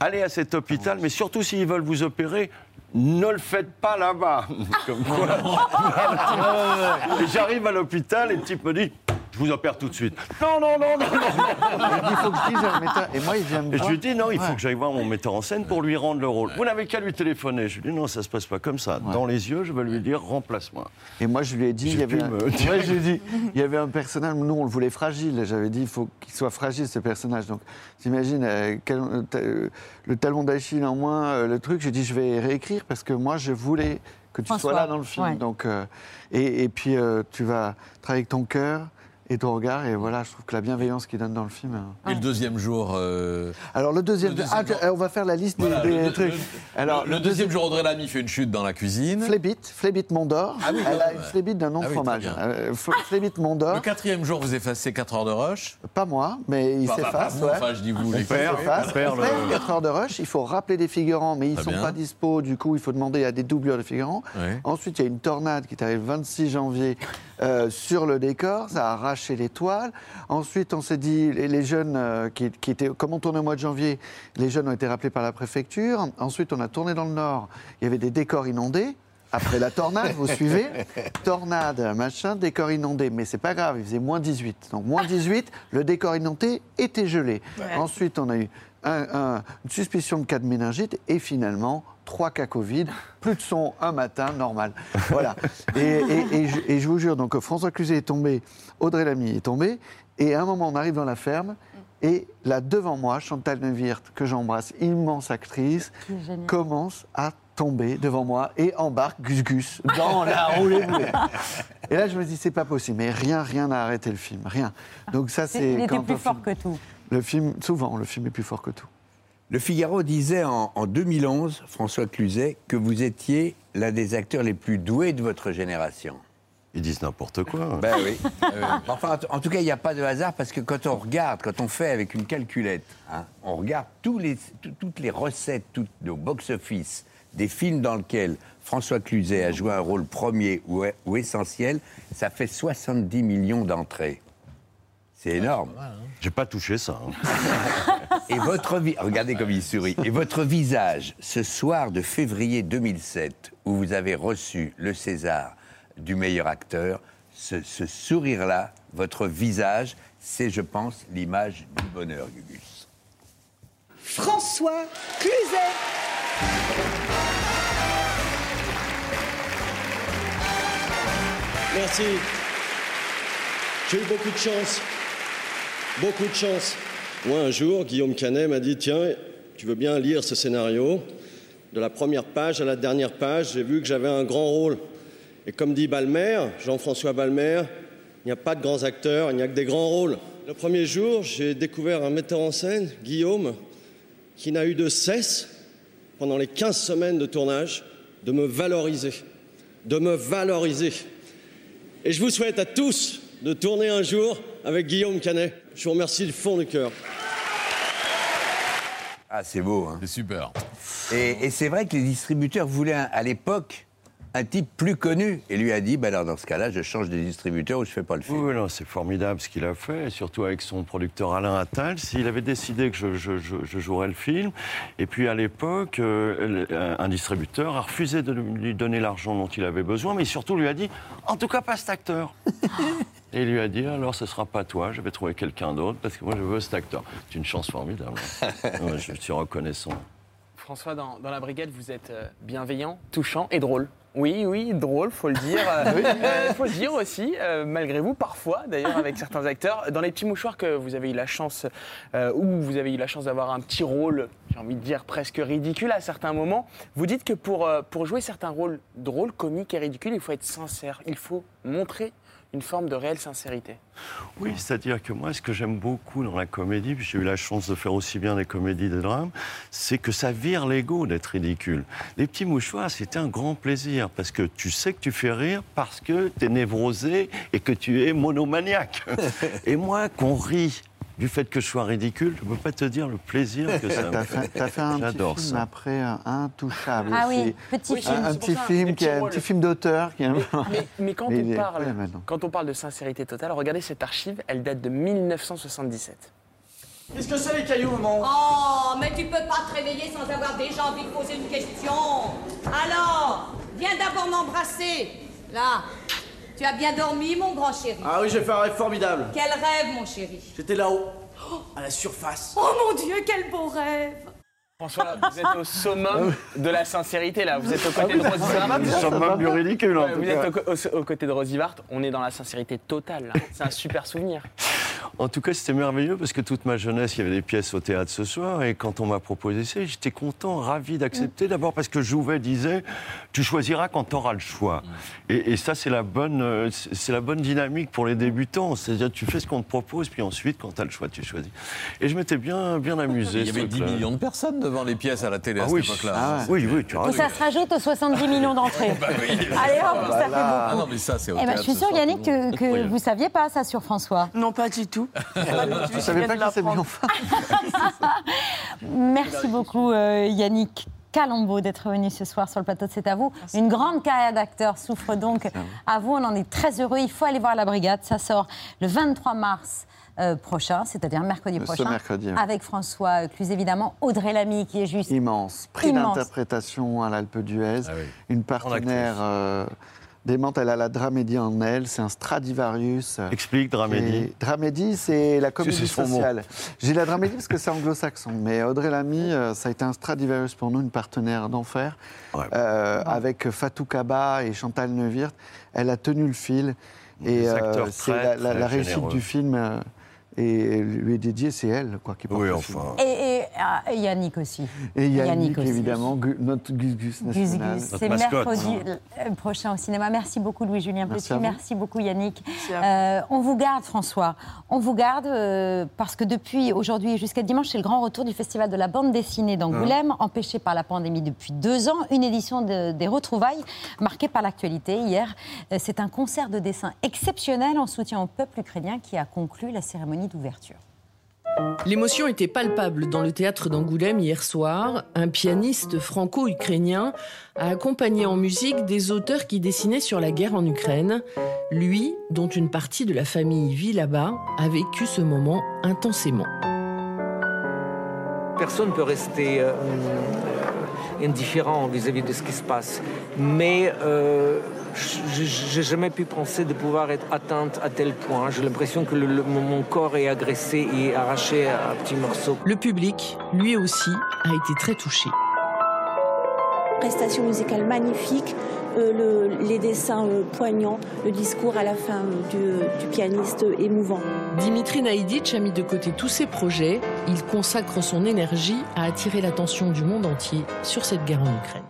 Allez à cet hôpital, mais surtout s'ils veulent vous opérer, ne le faites pas là-bas. Comme quoi. J'arrive à l'hôpital et le type me dit. Je vous opère tout de suite. Non, non, non, non, non. Il faut que je dise à un metteur- Et moi, il vient me Et je voir. lui dis non, il faut Ouais. que j'aille voir mon metteur en scène pour lui rendre le rôle. Vous n'avez qu'à lui téléphoner. Je lui dis non, ça se passe pas comme ça. Dans les yeux, je vais lui dire remplace-moi. Et moi, je lui ai dit, il y avait un... me- Moi, je lui ai dit, il y avait un personnage, nous, on le voulait fragile. J'avais dit, il faut qu'il soit fragile, ce personnage. Donc, t'imagines, euh, quel- euh, euh, le talon d'Achille en moins, euh, le truc, j'ai dit, je vais réécrire parce que moi, je voulais que tu François, sois là dans le film. ouais. Donc, euh, et, et puis, euh, tu vas travailler avec ton cœur et ton regard. Et voilà, je trouve que la bienveillance qu'il donne dans le film. euh, Et le deuxième jour. euh, Alors, le deuxième. Le deuxième ah, jour. on va faire la liste des- voilà, des, le, trucs. le- Alors, le, le deuxième jour, Audrey Lamy fait une chute dans la cuisine. Flébite, Flébite Mondor. Ah oui, Elle a une flébite d'un nom Ah oui, fromage. Euh, Flébite Mondor. Le quatrième jour, vous effacez 4 heures de rush. Pas moi, mais il s'efface. bah, vous, ouais. enfin, je dis vous, Il les On pères, fait le- 4 heures de rush. Il faut rappeler des figurants, mais ils ne sont bien. pas dispo. Du coup, il faut demander à des doublures de figurants. Ensuite, il y a une tornade qui est arrivée le 26 janvier euh, sur le décor. Ça a arraché les toiles. Ensuite, on s'est dit, les, les jeunes euh, qui, qui étaient, comme on tournait au mois de janvier, les jeunes ont été rappelés par la préfecture. Ensuite, on a tourné dans le Nord. Il y avait des décors inondés. Après la tornade, vous suivez Tornade, machin, décor inondé. Mais c'est pas grave, il faisait moins 18. Donc moins 18, le décor inondé était gelé. Ouais. Ensuite, on a eu un- un- une suspicion de cas de méningite et finalement, trois cas Covid, plus de son un matin, normal. Voilà. Et, et- et je, et je vous jure, donc François Cluzet est tombé, Audrey Lamy est tombée, et à un moment, on arrive dans la ferme, et là, devant moi, Chantal Neuwirth, que j'embrasse, immense actrice, commence à tomber devant moi et embarque Gus Gus dans la roulée. Et là, je me dis, c'est pas possible. Mais rien, rien n'a arrêté le film. Rien. Donc ça, c'est... Il était quand plus fort film- que tout. Le film, souvent, le film est plus fort que tout. Le Figaro disait en, en 2011, François Cluzet, que vous étiez l'un des acteurs les plus doués de votre génération. Ils disent n'importe quoi. Ben oui. Enfin, en, tout cas, il n'y a pas de hasard parce que quand on regarde, quand on fait avec une calculette, hein, on regarde tous les, tout- toutes les recettes, toutes nos box-office des films dans lesquels François Cluzet a joué un rôle premier ou, ou essentiel, ça fait 70 millions d'entrées. C'est énorme. J'ai pas touché ça. hein. Et votre vie, regardez comme il sourit. Et votre visage, ce soir de février 2007, où vous avez reçu le César du meilleur acteur, ce, ce sourire-là, votre visage, c'est, je pense, l'image du bonheur, Gugus. François Cluzet. Merci. J'ai eu beaucoup de chance. Beaucoup de chance. Moi, un jour, Guillaume Canet m'a dit Tiens, tu veux bien lire ce scénario De la première page à la dernière page, j'ai vu que j'avais un grand rôle. Et comme dit Balmer, Jean-François Balmer, il n'y a pas de grands acteurs, il n'y a que des grands rôles. Le premier jour, j'ai découvert un metteur en scène, Guillaume, qui n'a eu de cesse, pendant les 15 semaines de tournage, de me valoriser. De me valoriser. Et je vous souhaite à tous de tourner un jour avec Guillaume Canet. Je vous remercie du fond du cœur. Ah, c'est beau. Hein. C'est super. Et, et c'est vrai que les distributeurs voulaient à l'époque un type plus connu. Et lui a dit, bah alors dans ce cas-là, je change de distributeur ou je fais pas le film. Oui, non, c'est formidable ce qu'il a fait, surtout avec son producteur Alain Attal. S'il avait décidé que je, je- je- je jouerais le film, et puis à l'époque, euh, le- un distributeur a refusé de lui donner l'argent dont il avait besoin, mais surtout lui a dit, en tout cas pas cet acteur. Et il lui a dit, alors ce sera pas toi, je vais trouver quelqu'un d'autre, parce que moi je veux cet acteur. C'est une chance formidable. Ouais, je suis reconnaissant. François, dans, dans la brigade, vous êtes euh, bienveillant, touchant et drôle. Oui, oui, drôle, faut le dire. Euh, euh, faut le dire aussi, euh, malgré vous, parfois, d'ailleurs, avec certains acteurs. Dans les petits mouchoirs que vous avez eu la chance, euh, où vous avez eu la chance d'avoir un petit rôle, j'ai envie de dire presque ridicule à certains moments, vous dites que pour, pour jouer certains rôles drôles, comiques et ridicules, il faut être sincère. Il faut montrer une forme de réelle sincérité. Oui, c'est-à-dire que moi, ce que j'aime beaucoup dans la comédie, puis j'ai eu la chance de faire aussi bien des comédies des drames, c'est que ça vire l'ego d'être ridicule. Les petits mouchoirs, c'était un grand plaisir, parce que tu sais que tu fais rire parce que tu es névrosé et que tu es monomaniaque. et moi, qu'on rit du fait que je sois ridicule, je ne peux pas te dire le plaisir que ça me T'as fait, t'as fait un petit J'adore film ça. après euh, Intouchable. Ah oui, petit Un- film. Un, c'est petit film qui un petit film d'auteur qui est. Mais, mais quand, Mais on est parle, quand on parle de sincérité totale, regardez cette archive, elle date de 1977. Qu'est-ce que c'est les cailloux, maman? Oh, mais tu peux pas te réveiller sans avoir déjà envie de poser une question. Alors, viens d'abord m'embrasser. Là, tu as bien dormi, mon grand chéri. Ah oui, j'ai fait un rêve formidable. Quel rêve, mon chéri. J'étais là-haut, à la surface. Oh mon Dieu, quel beau rêve. François, là, vous êtes au summum de la sincérité, là. Vous êtes aux côtés Ah oui, de Rosy Vous cas. êtes au- au- aux côtés de Rosy Vart. On est dans la sincérité totale, là. C'est un super souvenir. En tout cas, c'était merveilleux parce que toute ma jeunesse, il y avait des pièces au théâtre ce soir. Et quand on m'a proposé ça, j'étais content, ravi d'accepter. D'abord parce que Jouvet disait Tu choisiras quand tu auras le choix. Et, et ça, c'est la, bonne, c'est la bonne dynamique pour les débutants. C'est-à-dire, tu fais ce qu'on te propose, puis ensuite, quand tu as le choix, tu choisis. Et je m'étais bien, bien amusé. Il y avait 10 truc-là. millions de personnes devant les pièces à la télé Ah à oui. cette époque-là. Ah. Oui, oui, tu as Et raison. ça se rajoute aux 70 millions d'entrées. Bah oui. Allez hop, ça fait Ah beaucoup. non, mais ça, c'est au Eh ben, théâtre je suis sûre, soir, Yannick, que, que vous saviez pas ça sur François. Non, pas du tout. Je savais pas qu'il s'est mis en face. Merci beaucoup, euh, Yannick. Calambeau d'être venu ce soir sur le plateau de C'est à vous. Une grande carrière d'acteur souffre donc à vous. On en est très heureux. Il faut aller voir La Brigade. Ça sort le 23 mars euh, prochain, c'est-à-dire mercredi Ce prochain. mercredi, oui. Avec François Cluz, évidemment. Audrey Lamy, qui est juste Immense. Prix d'interprétation à l'Alpe d'Huez. Ah Une partenaire euh, démente. Elle a la dramédie en elle. C'est un Stradivarius. euh, Explique, dramédie. Et dramédie, c'est la comédie sociale. J'ai la dramédie parce que c'est anglo-saxon. Mais Audrey Lamy, euh, ça a été un Stradivarius pour nous, une partenaire d'enfer. Euh, Avec Fatou Kaba et Chantal Neuwirth. Elle a tenu le fil. Et euh, c'est la, la- réussite du film. euh, et lui est dédiée, c'est elle quoi, qui porte Oui, le enfin. Et, et, et Yannick aussi. et Yannick, aussi. évidemment, Gu- notre Gus Gus Gus national. Gus, c'est mercredi euh, prochain au cinéma. Merci beaucoup Louis-Julien Merci Petit, merci beaucoup Yannick. Merci Euh, on vous garde François, on vous garde euh, parce que depuis aujourd'hui jusqu'à dimanche, c'est le grand retour du Festival de la bande dessinée d'Angoulême, empêché par la pandémie depuis deux ans. Une édition de- des retrouvailles marquée par l'actualité. Hier, c'est un concert de dessin exceptionnel en soutien au peuple ukrainien qui a conclu la cérémonie d'ouverture. L'émotion était palpable dans le théâtre d'Angoulême hier soir. Un pianiste franco-ukrainien a accompagné en musique des auteurs qui dessinaient sur la guerre en Ukraine. Lui, dont une partie de la famille vit là-bas, a vécu ce moment intensément. Personne ne peut rester euh, indifférent vis-à-vis de ce qui se passe. Mais euh, je n'ai jamais pu penser de pouvoir être atteinte à tel point. J'ai l'impression que le- le- mon corps est agressé et arraché à petits morceaux. Le public, lui aussi, a été très touché. Prestation musicale magnifique, le- les dessins euh, poignants, le discours à la fin euh, du, du pianiste euh, émouvant. Dimitri Naïdic a mis de côté tous ses projets. Il consacre son énergie à attirer l'attention du monde entier sur cette guerre en Ukraine.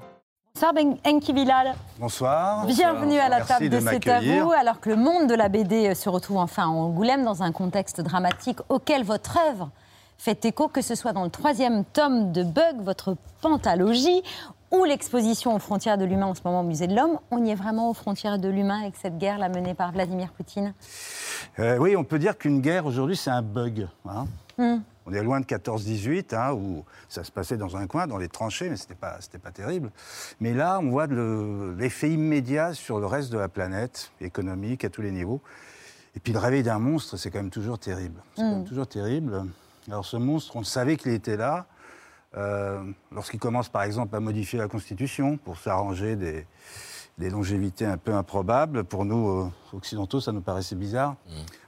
Bonsoir Ben Enki Bilal. Bonsoir. Bienvenue à la table de, de C'est à vous, alors que le monde de la BD se retrouve enfin en Angoulême dans un contexte dramatique auquel votre œuvre fait écho, que ce soit dans le troisième tome de Bug, votre pentalogie, ou l'exposition aux frontières de l'humain en ce moment au Musée de l'Homme. On y est vraiment aux frontières de l'humain avec cette guerre là menée par Vladimir Poutine Euh, oui, on peut dire qu'une guerre aujourd'hui, c'est un bug. hein. Hmm. On est loin de 14-18, hein, où ça se passait dans un coin, dans les tranchées, mais c'était pas, c'était pas terrible. Mais là, on voit le- l'effet immédiat sur le reste de la planète, économique, à tous les niveaux. Et puis le réveil d'un monstre, c'est quand même toujours terrible. C'est quand même toujours terrible. Alors ce monstre, on savait qu'il était là. Euh, Lorsqu'il commence par exemple à modifier la Constitution pour s'arranger des, des longévités un peu improbables, pour nous euh, occidentaux, ça nous paraissait bizarre.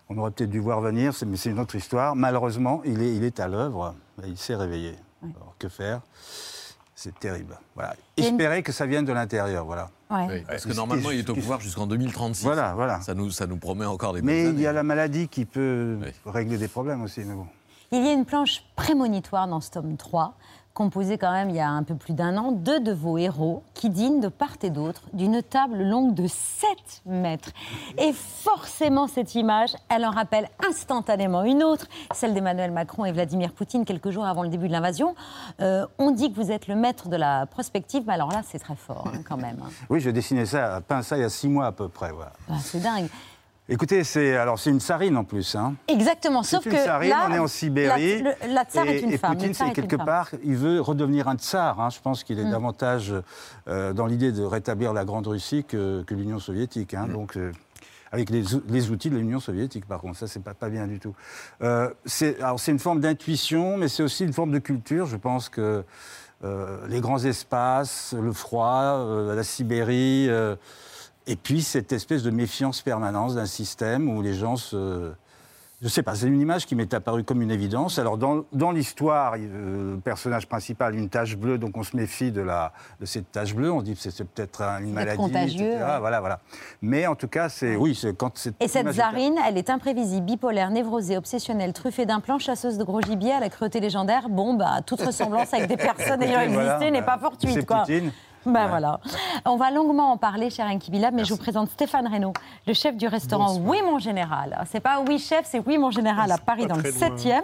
On aurait peut-être dû voir venir, mais c'est une autre histoire. Malheureusement, il est, il est à l'œuvre, il s'est réveillé. Alors que faire? C'est terrible. Voilà. Une- Espérer que ça vienne de l'intérieur, voilà. Ouais. Parce que normalement, il est au pouvoir jusqu'en 2036. Voilà, voilà. Ça nous, ça nous promet encore des Mais il y a la maladie qui peut régler des problèmes aussi. mais bon. Il y a une planche prémonitoire dans ce tome 3, composée quand même il y a un peu plus d'un an, deux de vos héros qui dînent de part et d'autre d'une table longue de 7 mètres. Et forcément, cette image, elle en rappelle instantanément une autre, celle d'Emmanuel Macron et Vladimir Poutine quelques jours avant le début de l'invasion. Euh, on dit que vous êtes le maître de la prospective, mais alors là, c'est très fort hein, quand même. hein. Oui, j'ai dessiné ça, peint ça il y a six mois à peu près. Voilà. Ah, c'est dingue. Écoutez, c'est alors c'est une tsarine en plus. Hein. Exactement, sauf une que tsarine, là, on est en Sibérie. La, le- la tsar et, est une et femme. Poutine, c'est quelque femme. part, il veut redevenir un tsar. hein. Je pense qu'il est Mm. davantage euh, dans l'idée de rétablir la Grande Russie que, que l'Union soviétique. hein. Donc, euh, avec les, ou- les outils de l'Union soviétique, par contre, ça, c'est pas, pas bien du tout. Euh, c'est alors, c'est une forme d'intuition, mais c'est aussi une forme de culture. Je pense que euh, les grands espaces, le froid, euh, la Sibérie. Et puis cette espèce de méfiance permanente d'un système où les gens se... Je sais pas, c'est une image qui m'est apparue comme une évidence. Alors dans, dans l'histoire, il- euh, le personnage principal a une tache bleue, donc on se méfie de, la, de cette tache bleue. On dit que c'est peut-être un- une maladie, contagieux, etc. ouais. Voilà, voilà. Mais en tout cas, c'est oui, quand c'est. Et cette Zarine, elle est imprévisible, bipolaire, névrosée, obsessionnelle, truffée d'implants, chasseuse de gros gibier à la cruauté légendaire. Bon, bah, toute ressemblance avec des personnes ayant voilà, existé n'est pas fortuite, c'est. Poutine. Ben voilà. On va longuement en parler, cher Bilab, mais je vous présente Stéphane Reynaud, le chef du restaurant Oui Mon Général. C'est pas Oui Chef, c'est Oui Mon Général à Paris, dans le très loin. 7e.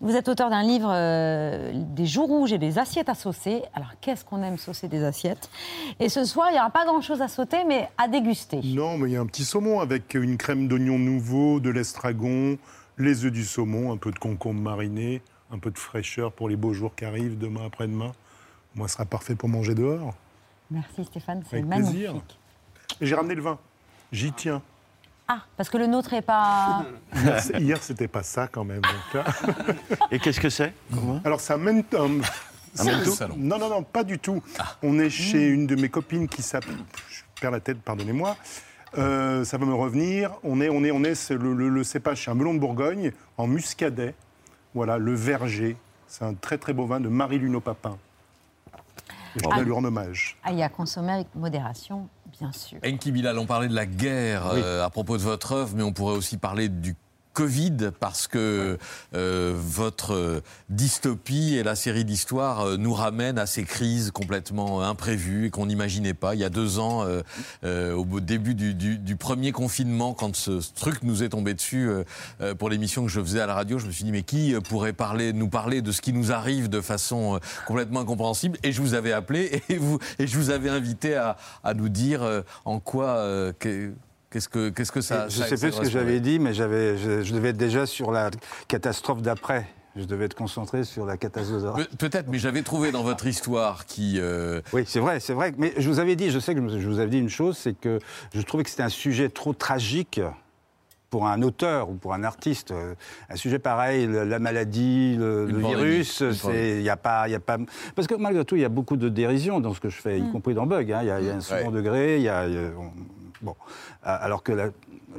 Vous êtes auteur d'un livre, euh, Des joues rouges et des assiettes à saucer. Alors, qu'est-ce qu'on aime saucer des assiettes? Et ce soir, il n'y aura pas grand-chose à sauter, mais à déguster. Non, mais il y a un petit saumon avec une crème d'oignon nouveau, de l'estragon, les œufs du saumon, un peu de concombre mariné, un peu de fraîcheur pour les beaux jours qui arrivent demain après-demain. Moi, ce sera parfait pour manger dehors. Merci Stéphane, c'est magnifique. plaisir. J'ai ramené le vin. J'y tiens. Ah, parce que le nôtre n'est pas... Hier, c'était pas ça quand même. donc là. Et qu'est-ce que c'est Alors, ça mène. euh, Un mento c'est- Non, non, non, pas du tout. On est chez une de mes copines qui s'appelle. Je perds la tête, pardonnez-moi. Euh, ça va me revenir. On est, on est, on est, c'est le, le- le cépage, c'est un melon de Bourgogne en muscadet. Voilà, le verger. C'est un très très beau vin de Marie-Luno Papin. Je voudrais Ah. lui rendre hommage. Ah, il y a consommer avec modération, bien sûr. Enki Bilal, on parlait de la guerre euh, à propos de votre œuvre, mais on pourrait aussi parler du Covid parce que euh, votre dystopie et la série d'histoires euh, nous ramènent à ces crises complètement imprévues et qu'on n'imaginait pas. Il y a deux ans, euh, au début du, premier confinement, quand ce, truc nous est tombé dessus pour l'émission que je faisais à la radio, je me suis dit mais qui pourrait nous parler de ce qui nous arrive de façon complètement incompréhensible? Et je vous avais appelé et, je vous avais invité à, nous dire en quoi Qu'est-ce que, qu'est-ce que ça je ne sais plus ce que j'avais dit, mais j'avais, je, je devais être déjà sur la catastrophe d'après. Je devais être concentré sur la catastrophe. Pe- Peut-être, mais j'avais trouvé dans votre histoire qui. euh, Oui, c'est vrai, c'est vrai. Mais je vous avais dit, je sais que je vous avais dit une chose, c'est que je trouvais que c'était un sujet trop tragique pour un auteur ou pour un artiste. Un sujet pareil, le- la maladie, le, le virus, il y a pas, il y a pas. Parce que malgré tout, il y a beaucoup de dérision dans ce que je fais, y Mm. compris dans Bug. hein. Il y, a- il y a un second Ouais. degré, il y a, il y a- on- bon, alors que la-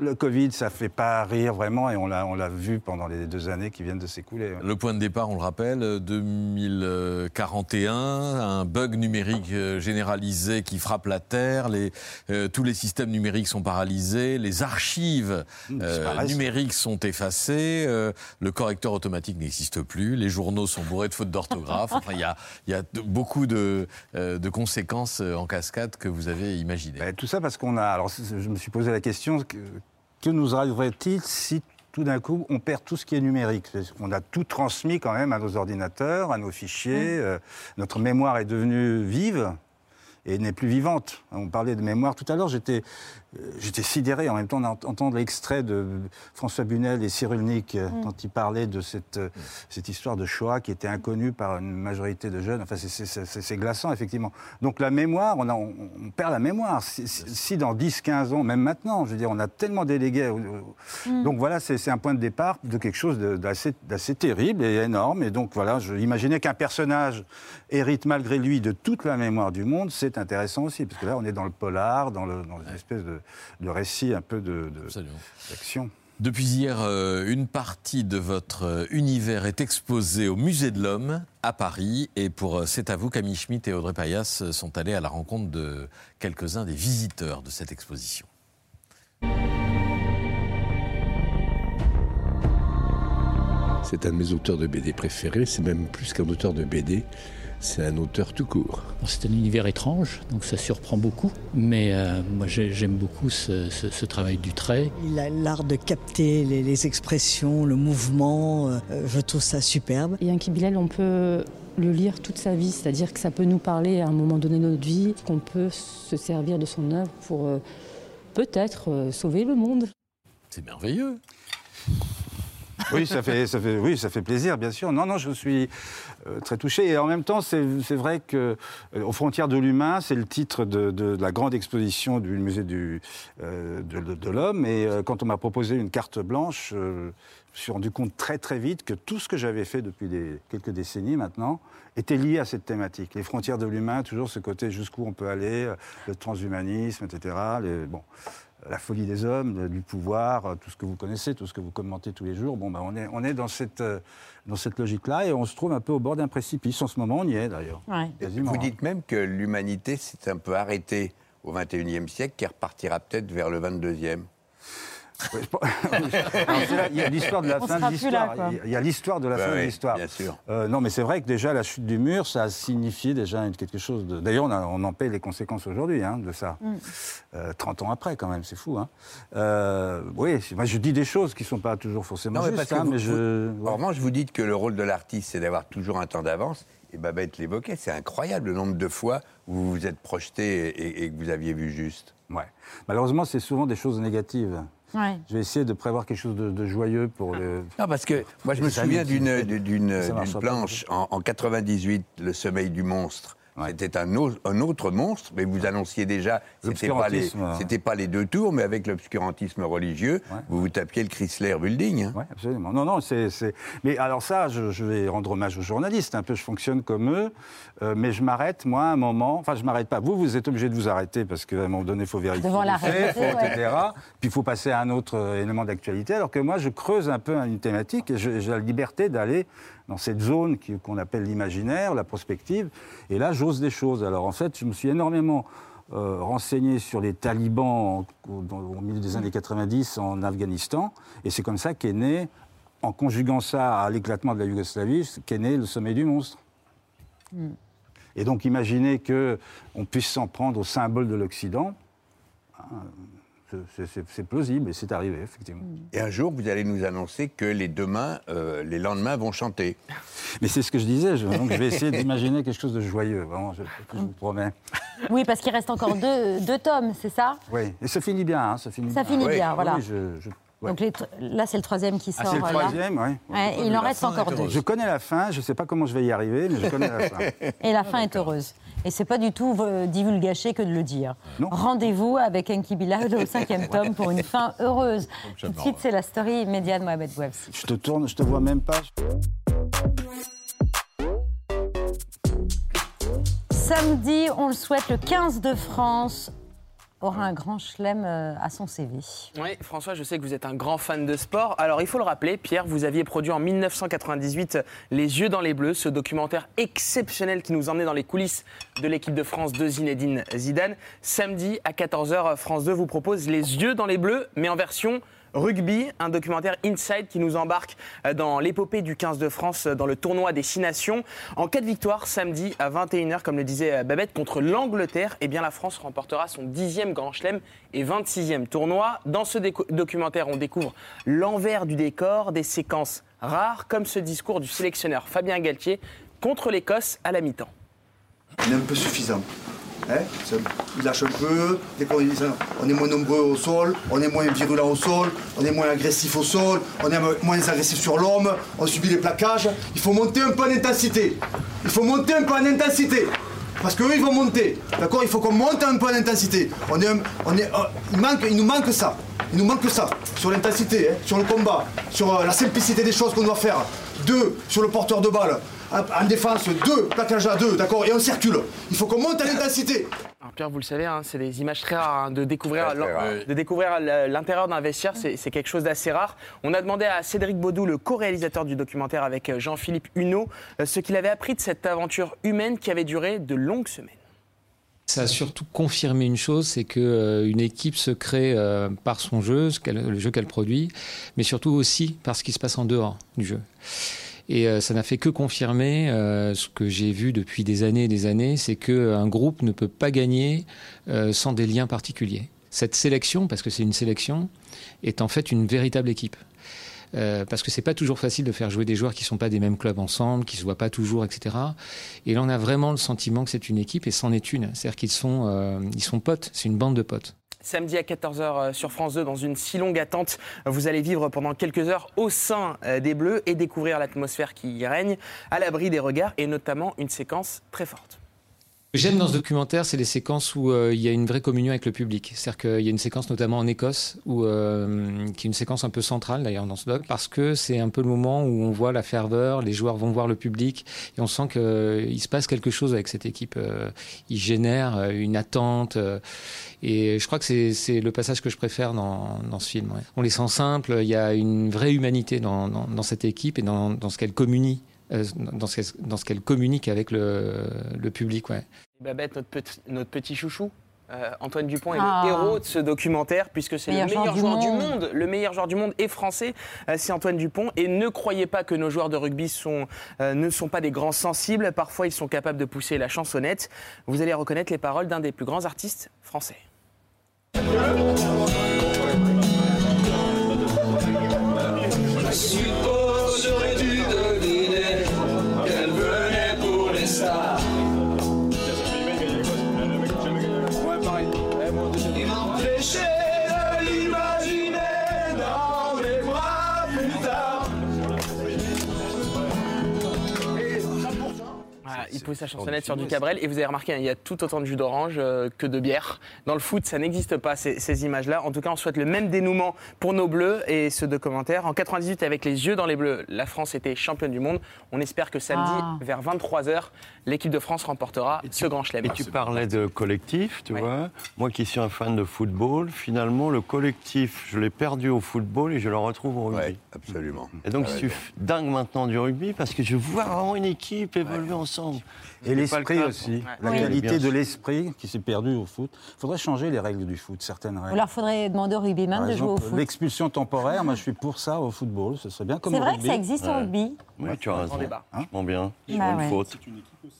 le Covid, ça fait pas rire vraiment, et on l'a, vu pendant les deux années qui viennent de s'écouler. Le point de départ, on le rappelle, euh, 2041, un bug numérique euh, généralisé qui frappe la Terre, les, euh, tous les systèmes numériques sont paralysés, les archives euh, disparaissent. numériques sont effacées, euh, le correcteur automatique n'existe plus, les journaux sont bourrés de fautes d'orthographe. Enfin, il y a, y a de- beaucoup de, euh, de conséquences euh, en cascade que vous avez imaginées. Ben, tout ça parce qu'on a. Alors, je me suis posé la question que, que nous arriverait-il si tout d'un coup on perd tout ce qui est numérique? On a tout transmis quand même à nos ordinateurs, à nos fichiers. euh, notre mémoire est devenue vive. Et n'est plus vivante. On parlait de mémoire tout à l'heure, j'étais euh, j'étais sidéré en même temps d'entendre l'extrait de François Bunel et Cyrulnik euh, Mm. quand ils parlaient de cette, euh, cette histoire de Shoah qui était inconnue par une majorité de jeunes. Enfin, c'est- c'est- c'est c'est glaçant, effectivement. Donc la mémoire, on, a- on- on perd la mémoire. Si, dans 10, 15 ans, même maintenant, je veux dire, on a tellement délégué. Mm. Donc voilà, c'est c'est un point de départ de quelque chose de- d'assez d'assez terrible et énorme. Et donc voilà, je imaginais qu'un personnage hérite malgré lui de toute la mémoire du monde, c'est intéressant aussi. Parce que là, on est dans le polar, dans, le, dans une espèce de, de récit un peu de- de- d'action. Depuis hier, euh, une partie de votre euh, univers est exposée au Musée de l'Homme à Paris. Et pour euh, C'est à vous, Camille Schmitt et Audrey Payas sont allés à la rencontre de quelques-uns des visiteurs de cette exposition. C'est un de mes auteurs de BD préférés, c'est même plus qu'un auteur de BD, c'est un auteur tout court. C'est un univers étrange, donc ça surprend beaucoup. Mais euh, moi, j'ai- j'aime beaucoup ce, ce- ce travail du trait. Il a l'art de capter les, les expressions, le mouvement. euh, je trouve ça superbe. Et Yankee Bilal, on peut le lire toute sa vie, c'est-à-dire que ça peut nous parler à un moment donné de notre vie, qu'on peut se servir de son œuvre pour euh, peut-être euh, sauver le monde. C'est merveilleux. Oui, ça fait, plaisir, bien sûr. Non, non, je suis euh, très touché. Et en même temps, c'est vrai que euh, Aux frontières de l'humain, c'est le titre de, la grande exposition du musée euh, de, l'homme. Et quand on m'a proposé une carte blanche, je me suis rendu compte très très vite que tout ce que j'avais fait depuis quelques décennies maintenant était lié à cette thématique. Les frontières de l'humain, toujours ce côté jusqu'où on peut aller, le transhumanisme, etc. Bon, la folie des hommes, du pouvoir, euh, tout ce que vous connaissez, tout ce que vous commentez tous les jours. Bon, ben, on est, on est dans cette, euh, dans cette logique-là et on se trouve un peu au bord d'un précipice. En ce moment, on y est d'ailleurs. Vous hein. dites même que l'humanité s'est un peu arrêtée au XXIe siècle, qui repartira peut-être vers le XXIe. Là, Il y a l'histoire de la On fin de l'histoire. Il y a- l'histoire de la Bah fin de l'histoire. bien sûr. Euh, non, mais c'est vrai que déjà la chute du mur, ça a signifié déjà quelque chose de. D'ailleurs, on, a- on en paie les conséquences aujourd'hui hein, de ça. Mm. Euh, 30 ans après, quand même, c'est fou. Hein. Euh, oui, moi je dis des choses qui ne sont pas toujours forcément Non, mais justes, hein, vous- mais je. vous- En revanche, vous dites que le rôle de l'artiste, c'est d'avoir toujours un temps d'avance. Et Babette l'évoquait, c'est incroyable le nombre de fois où vous vous êtes projeté et, et que vous aviez vu juste. Ouais. Malheureusement, c'est souvent des choses négatives. Ouais. Je vais essayer de prévoir quelque chose de, de joyeux pour le. Non, parce que moi, je me souviens d'une planche en, en 98, Le Sommeil du monstre. C'était un, au- un autre monstre, mais vous annonciez déjà, c'était pas, les- c'était pas les deux tours, mais avec l'obscurantisme religieux, vous vous tapiez le Chrysler Building. hein. Oui, absolument. Non, non, c'est. c'est- Mais alors, ça, je, je vais rendre hommage aux journalistes. Un peu, je fonctionne comme eux. euh, mais je m'arrête, moi, à un moment. Enfin, je m'arrête pas. Vous, vous êtes obligé de vous arrêter parce qu'à un moment donné, il faut vérifier. Devant la ouais. etc. Puis il faut passer à un autre euh, élément d'actualité. Alors que moi, je creuse un peu une thématique et j'ai la liberté d'aller dans cette zone qu'on appelle l'imaginaire, la prospective. Et là, j'ose des choses. Alors, en fait, je me suis énormément euh, renseigné sur les talibans en- au, milieu des années 90 en Afghanistan. Et c'est comme ça qu'est né, en conjuguant ça à l'éclatement de la Yougoslavie, qu'est né le sommet du monstre. Et donc, imaginez qu'on puisse s'en prendre au symbole de l'Occident. hein, c'est- plausible et c'est arrivé, effectivement. Et un jour, vous allez nous annoncer que les demain, euh, les lendemains vont chanter. Mais c'est ce que je disais, je, donc je vais essayer d'imaginer quelque chose de joyeux, vraiment, je, je vous promets. Oui, parce qu'il reste encore deux, deux tomes, c'est ça? Oui, et ça finit bien, hein, ça finit Ça finit Oui, bien, oui, voilà. oui, je- je- ouais. Donc les là, c'est le troisième qui sort. Ah, c'est le troisième, oui. Ouais, il en reste encore deux. Je connais la fin, je ne sais pas comment je vais y arriver, mais je connais la fin. Et la fin est heureuse. Et c'est pas du tout euh, divulgaché que de le dire. Rendez-vous avec Enki Bilal au cinquième tome pour une fin heureuse. Tout de suite, c'est la story immédiate de Mohamed Bouafsi. Je te tourne, je te vois même pas. Samedi, on le souhaite, le 15 de France aura un grand chelem euh, à son CV. Oui, François, je sais que vous êtes un grand fan de sport. Alors, il faut le rappeler, Pierre, vous aviez produit en 1998 Les Yeux dans les Bleus, ce documentaire exceptionnel qui nous emmenait dans les coulisses de l'équipe de France de Zinedine Zidane. Samedi, à 14h, France 2 vous propose Les Yeux dans les Bleus, mais en version Rugby, un documentaire Inside qui nous embarque euh, dans l'épopée du 15 de France euh, dans le tournoi des Six Nations. En cas de victoire, samedi à 21h, comme le disait euh, Babette, contre l'Angleterre, eh bien la France remportera son dixième Grand Chelem et 26e tournoi. Dans ce documentaire, on découvre l'envers du décor, des séquences rares, comme ce discours du sélectionneur Fabien Galtier contre l'Écosse à la mi-temps. Il est un peu suffisant. Hein, lâchent un peu, on est moins nombreux au sol, on est moins virulent au sol, on est moins agressif au sol, on est moins agressif sur l'homme, on subit les plaquages. Il faut monter un peu en intensité. Il faut monter un peu en intensité. Parce qu'eux, ils vont monter. D'accord Il faut qu'on monte un peu en intensité. On est, on est, oh, il, manque, il nous manque ça. Il nous manque ça. Sur l'intensité, hein, sur le combat, sur euh, la simplicité des choses qu'on doit faire. Deux, sur le porteur de balle. En en défense, deux, plaquage à deux, d'accord Et on circule. Il faut qu'on monte en intensité. Alors Pierre, vous le savez, hein, c'est des images très rares hein, de découvrir, l'intérieur d'un vestiaire. C'est c'est quelque chose d'assez rare. On a demandé à Cédric Baudou, le co-réalisateur du documentaire avec euh, Jean-Philippe Huneau, euh, ce qu'il avait appris de cette aventure humaine qui avait duré de longues semaines. Ça a surtout confirmé une chose, c'est que euh, une équipe se crée euh, par son jeu, ce qu'elle- le jeu qu'elle produit, mais surtout aussi par ce qui se passe en dehors du jeu. Et euh, ça n'a fait que confirmer euh, ce que j'ai vu depuis des années et des années, c'est qu'un groupe ne peut pas gagner euh, sans des liens particuliers. Cette sélection, parce que c'est une sélection, est en fait une véritable équipe. Euh, parce que c'est pas toujours facile de faire jouer des joueurs qui sont pas des mêmes clubs ensemble, qui se voient pas toujours, etc. Et là, on a vraiment le sentiment que c'est une équipe et c'en est une. C'est-à-dire qu'ils sont, euh, ils sont potes. C'est une bande de potes. Samedi à 14h sur France 2, dans une si longue attente, vous allez vivre pendant quelques heures au sein euh, des Bleus et découvrir l'atmosphère qui y règne, à l'abri des regards et notamment une séquence très forte. J'aime dans ce documentaire, c'est les séquences où euh, il y a une vraie communion avec le public. C'est-à-dire qu'il y a une séquence notamment en Écosse, où, euh, qui est une séquence un peu centrale d'ailleurs dans ce doc, parce que c'est un peu le moment où on voit la ferveur, les joueurs vont voir le public, et on sent qu'il se passe quelque chose avec cette équipe. Euh, ils génèrent euh, une attente, euh, et je crois que c'est- le passage que je préfère dans, ce film. On les sent simples, il y a une vraie humanité dans cette équipe et dans, dans ce qu'elle communie. Euh, dans ce qu'elle- dans ce qu'elle communique avec le, le public, ouais. Babette, notre petit, notre petit chouchou. euh, Antoine Dupont est Ah. le héros de ce documentaire puisque c'est le Meilleur joueur joueur du du monde. monde. Le meilleur joueur du monde est français, euh, c'est Antoine Dupont. Et ne croyez pas que nos joueurs de rugby sont, euh, ne sont pas des grands sensibles. Parfois, ils sont capables de pousser la chansonnette. Vous allez reconnaître les paroles d'un des plus grands artistes français. Pousse sa chansonnette sur du Cabrel et vous avez remarqué, hein, il y a tout autant de jus d'orange euh, que de bière. Dans le foot, ça n'existe pas ces, ces images-là. En tout cas, on souhaite le même dénouement pour nos Bleus et ce documentaire. En 98, avec les yeux dans les Bleus, la France était championne du monde. On espère que samedi, Ah. vers 23h, l'équipe de France remportera ce grand chelem. Et tu parlais de collectif, tu vois. Moi qui suis un fan de football, finalement, le collectif, je l'ai perdu au football et je le retrouve au rugby. absolument. Et donc, T'as je suis dingue maintenant du rugby parce que je vois vraiment une équipe évoluer ensemble. Et le l'esprit aussi, la Oui. qualité de l'esprit qui s'est perdu au foot. Il faudrait changer les règles du foot, certaines règles. leur faudrait demander au rugbyman Par de jouer au foot. l'expulsion temporaire, moi je suis pour ça au football, ce serait bien comme C'est vrai que rugby. ça existe au rugby. Oui, tu as raison. débat. Vachement bien. Bah Sur une ouais. faute. C'est une équipe aussi.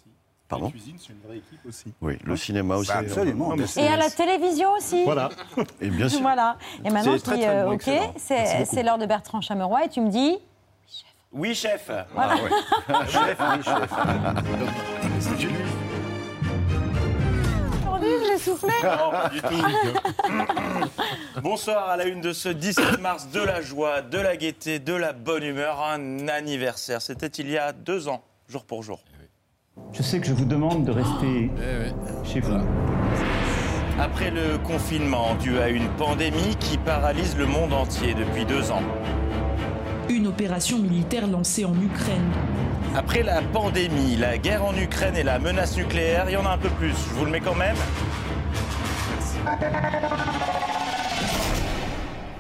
Pardon La cuisine, c'est une vraie équipe aussi. Oui, le cinéma aussi. Bah, absolument. Et à la télévision aussi. Voilà. Et bien sûr. Voilà. Et maintenant, C'est je très, dis, très euh, bon, OK, c'est l'heure de Bertrand Chameroy et tu me dis. Oui, chef. Voilà. Chef, oui, chef. Aujourd'hui, je l'ai soufflé. Non, pas du tout. Bonsoir à la une de ce 17 mars, de la joie, de la gaieté, de la bonne humeur, un anniversaire. C'était il y a deux ans, jour pour jour. Je sais que je vous demande de rester chez vous. Après le confinement dû à une pandémie qui paralyse le monde entier depuis deux ans. Une opération militaire lancée en Ukraine. Après la pandémie, la guerre en Ukraine et la menace nucléaire, il y en a un peu plus. Je vous le mets quand même.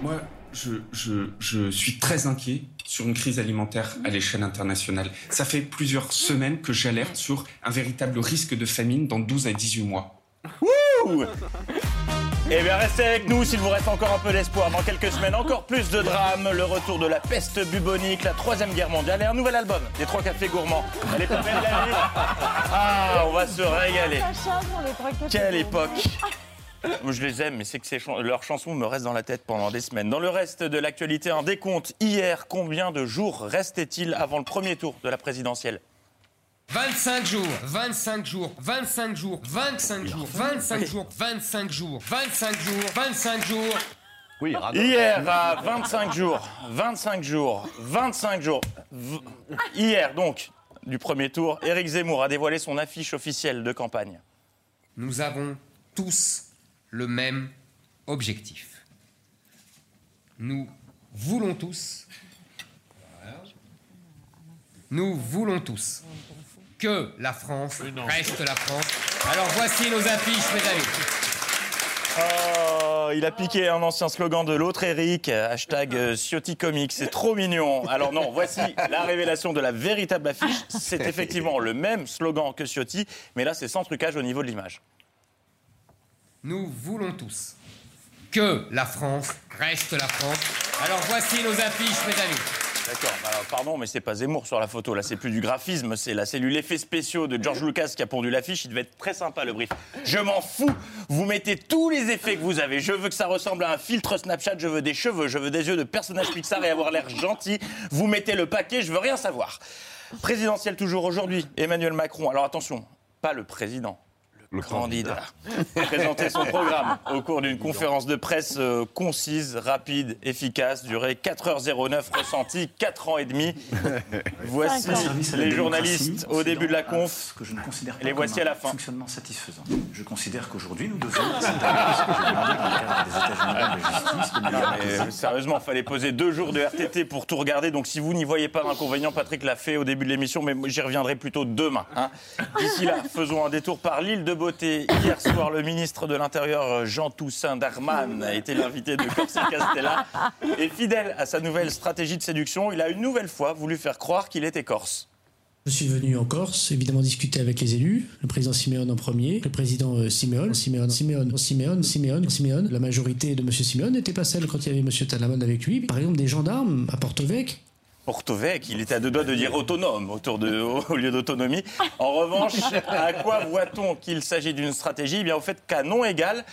Moi, je, je- je suis très inquiet sur une crise alimentaire à l'échelle internationale. Ça fait plusieurs semaines que j'alerte sur un véritable risque de famine dans 12 à 18 mois. Wouh Eh bien, restez avec nous s'il vous reste encore un peu d'espoir. Dans quelques semaines, encore plus de drames, le retour de la peste bubonique, la troisième guerre mondiale et un nouvel album des trois cafés gourmands. Elle est pas belle la vie Ah, on va se régaler. Quelle époque Moi, je les aime, mais c'est que ces leurs chansons me restent dans la tête pendant des semaines. Dans le reste de l'actualité, un décompte. Hier, combien de jours restait-il avant le premier tour de la présidentielle? 25 jours, 25 jours, 25 jours, 25 jours, 25 jours, 25 jours, 25 jours, 25 jours. Oui, Hier, à 25 jours, 25 jours, 25 jours. v- Hier, donc, du premier tour, Éric Zemmour a dévoilé son affiche officielle de campagne. Nous avons tous le même objectif. Nous voulons tous, nous voulons tous que la France reste la France. Alors voici nos affiches, mes amis. Oh, il a piqué un ancien slogan de l'autre Eric, hashtag euh, Ciotti Comics, c'est trop mignon. Alors non, voici la révélation de la véritable affiche. C'est effectivement le même slogan que Ciotti, mais là c'est sans trucage au niveau de l'image. Nous voulons tous que la France reste la France. Alors voici nos affiches, mes amis. D'accord, bah alors, pardon, mais c'est pas Zemmour sur la photo, là. C'est plus du graphisme, c'est la cellule effets spéciaux de George Lucas qui a pondu l'affiche, il devait être très sympa le brief. Je m'en fous, vous mettez tous les effets que vous avez, je veux que ça ressemble à un filtre Snapchat, je veux des cheveux, je veux des yeux de personnage Pixar et avoir l'air gentil, vous mettez le paquet, je veux rien savoir. Présidentiel toujours aujourd'hui, Emmanuel Macron, alors attention, pas le président. Le candidat. Présenter son programme au cours d'une conférence de presse euh, concise, rapide, efficace, durée 4h09, ressenti 4 ans et demi. Voici les journalistes au début de la conf. que je ne considère pas Les voici comme à la fin. fonctionnement satisfaisant. Je considère qu'aujourd'hui, nous devons, sérieusement, fallait poser deux jours de RTT pour tout regarder. Donc, si vous n'y voyez pas d'inconvénient, Patrick l'a fait au début de l'émission, mais j'y reviendrai plutôt demain. hein. D'ici là, faisons un détour par l'île de Hier soir, le ministre de l'Intérieur, Jean Toussaint Darman, a été l'invité de Corsia Castella. Et fidèle à sa nouvelle stratégie de séduction, il a une nouvelle fois voulu faire croire qu'il était corse. Je suis venu en Corse, évidemment discuter avec les élus, le président Siméon en premier, le président euh, Siméon, Siméon, Siméon, Siméon, Siméon. La majorité de M. Siméon n'était pas celle quand il y avait M. Talaman avec lui. Par exemple, des gendarmes à Porto-Vec. Porto-Vec, il était à deux doigts de dire autonome autour de, au lieu d'autonomie. En revanche, à quoi voit-on qu'il s'agit d'une stratégie? Eh bien, au fait qu'à nom égal,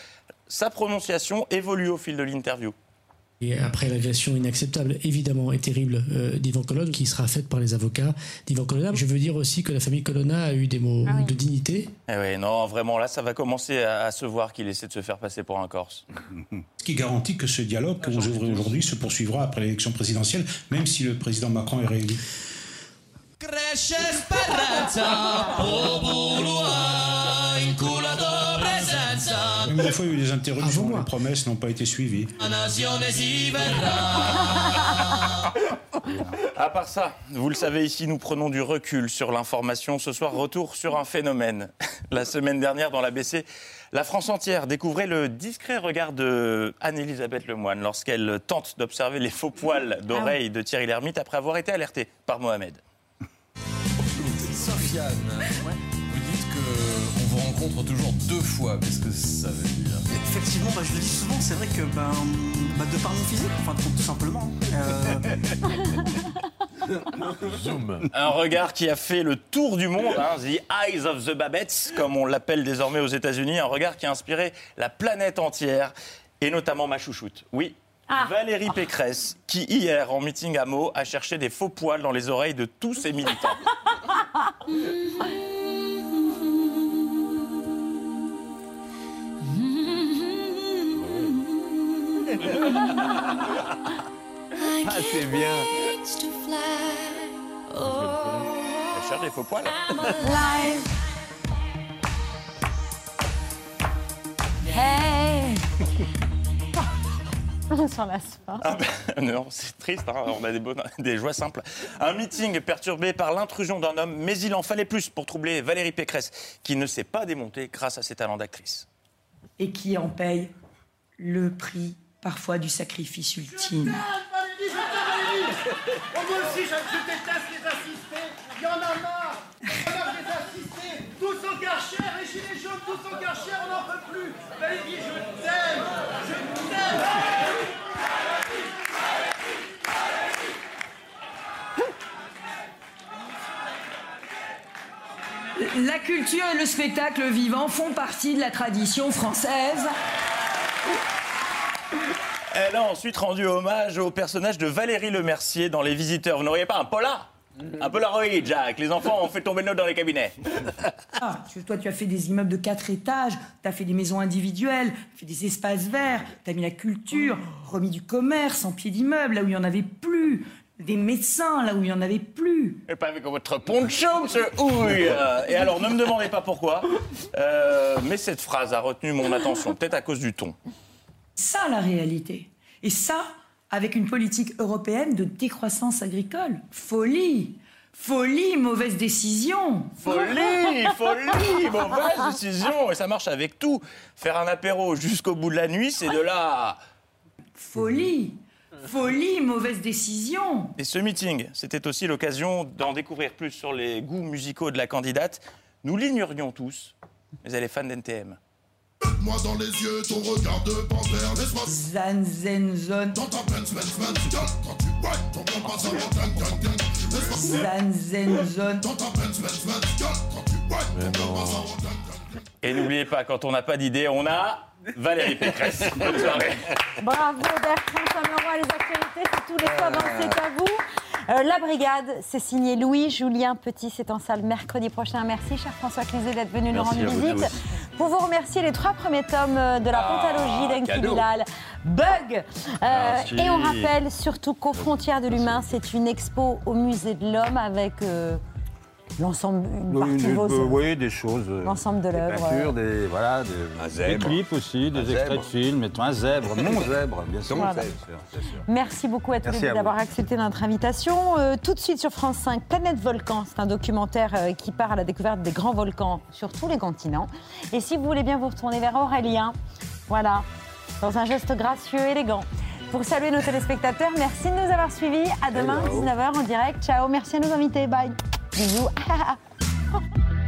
sa prononciation évolue au fil de l'interview. Et après l'agression inacceptable, évidemment, et terrible euh, d'Ivan Colonna, qui sera faite par les avocats d'Ivan Colonna. Je veux dire aussi que la famille Colonna a eu des mots de dignité. Eh oui, non, vraiment, là, ça va commencer à, à se voir qu'il essaie de se faire passer pour un Corse. Ce qui garantit que ce dialogue que vous ouvrez aujourd'hui se poursuivra après l'élection présidentielle, même si le président Macron est réélu. Cresce speranza, popolo ha inculato Même des fois, il y a eu des interruptions, les promesses n'ont pas été suivies. À part ça, vous le savez ici, nous prenons du recul sur l'information. Ce soir, retour sur un phénomène. La semaine dernière, dans l'ABC, la France entière découvrait le discret regard de Anne-Elisabeth Lemoine lorsqu'elle tente d'observer les faux poils d'oreille de Thierry Lhermitte après avoir été alertée par Mohamed. Sofiane, rencontre toujours deux fois. Qu'est-ce que ça veut dire? Effectivement, bah, je le dis souvent, c'est vrai que ben, bah, de par mon physique, enfin tout simplement. euh, Un regard qui a fait le tour du monde, hein, The Eyes of the Babettes, comme on l'appelle désormais aux États-Unis, un regard qui a inspiré la planète entière, et notamment ma chouchoute. Oui. Valérie Pécresse, qui hier, en meeting à Meaux, a cherché des faux poils dans les oreilles de tous ses militants. c'est bien. Elle cherche des faux poils. Live. Hey On s'en lasse pas. Ah ben, non, c'est triste, hein, on a des, bonnes- des joies simples. Un meeting perturbé par l'intrusion d'un homme, mais il en fallait plus pour troubler Valérie Pécresse, qui ne s'est pas démontée grâce à ses talents d'actrice. et qui en paye le prix parfois du sacrifice ultime. Oh, moi aussi, je, déteste les assistés. Il y en a marre. Il a des assistés. Tous en garchère, les gilets jaunes, tous en garchère, on n'en peut plus. Valérie, je t'aime. Je t'aime. La culture et le spectacle vivant font partie de la tradition française. Elle a ensuite rendu hommage au personnage de Valérie Lemercier dans Les Visiteurs. Vous n'auriez pas un polar Un Polaroid, Jack. Les enfants ont fait tomber nos dans les cabinets. Ah, tu- toi, tu as fait des immeubles de quatre étages, tu as fait des maisons individuelles, fait des espaces verts, tu as mis la culture, remis du commerce en pied d'immeuble, là où il n'y en avait plus, des médecins, là où il n'y en avait plus. Et pas avec votre poncho, monsieur Houille. Et alors, ne me demandez pas pourquoi, euh, mais cette phrase a retenu mon attention, peut-être à cause du ton. Ça, la réalité. Et ça, avec une politique européenne de décroissance agricole. Folie Folie, mauvaise décision Folie, folie, mauvaise décision. Et ça marche avec tout. Faire un apéro jusqu'au bout de la nuit, c'est de là. Folie Folie, mauvaise décision Et ce meeting, c'était aussi l'occasion d'en découvrir plus sur les goûts musicaux de la candidate. Nous l'ignorions tous, mais elle est fan d'NTM. Moi dans les yeux, ton regard de panthère, laisse-moi Zanzenzone dans ta peine, semaine, semaine, gueule, quand tu ouais, ton passe avant, gang, gang, gang, laisse-moi Zanzenzone dans ta peine, semaine, semaine, gueule, quand tu ton bon passe avant, gang, gang. Et n'oubliez pas, quand on n'a pas d'idée, on a Valérie Pécresse. Bonne soirée. Bravo Bertrand Chameroy, les actualités, c'est tous les soirs dans C'est à vous. Euh, la brigade, c'est signé Louis Julien Petit, c'est en salle mercredi prochain. Merci cher François Cluzet d'être venu nous rendre vous visite. Pour vous remercier, les trois premiers tomes euh, de la Ah, pentalogie d'Enki. Bilal, Bug. Euh, et on rappelle surtout qu'aux frontières de l'humain, c'est une expo au musée de l'homme avec euh, l'ensemble, une Oui, partie de vos euh, oui, des choses. euh, L'ensemble de des l'œuvre, peintures, des, voilà, des, Un des clips aussi, des Un extraits zèbre. de films, et un zèbre, mon zèbre, bien sûr. Voilà. bien sûr, bien sûr. Merci beaucoup à tous Merci les deux à vous. d'avoir accepté notre invitation. Euh, tout de suite sur France 5, Planète Volcan, c'est un documentaire euh, qui part à la découverte des grands volcans sur tous les continents. Et si vous voulez bien vous retourner vers Aurélien, voilà, dans un geste gracieux, élégant. Pour saluer nos téléspectateurs, merci de nous avoir suivis. À demain, 19h en direct. Ciao, merci à nos invités. Bye. Do you?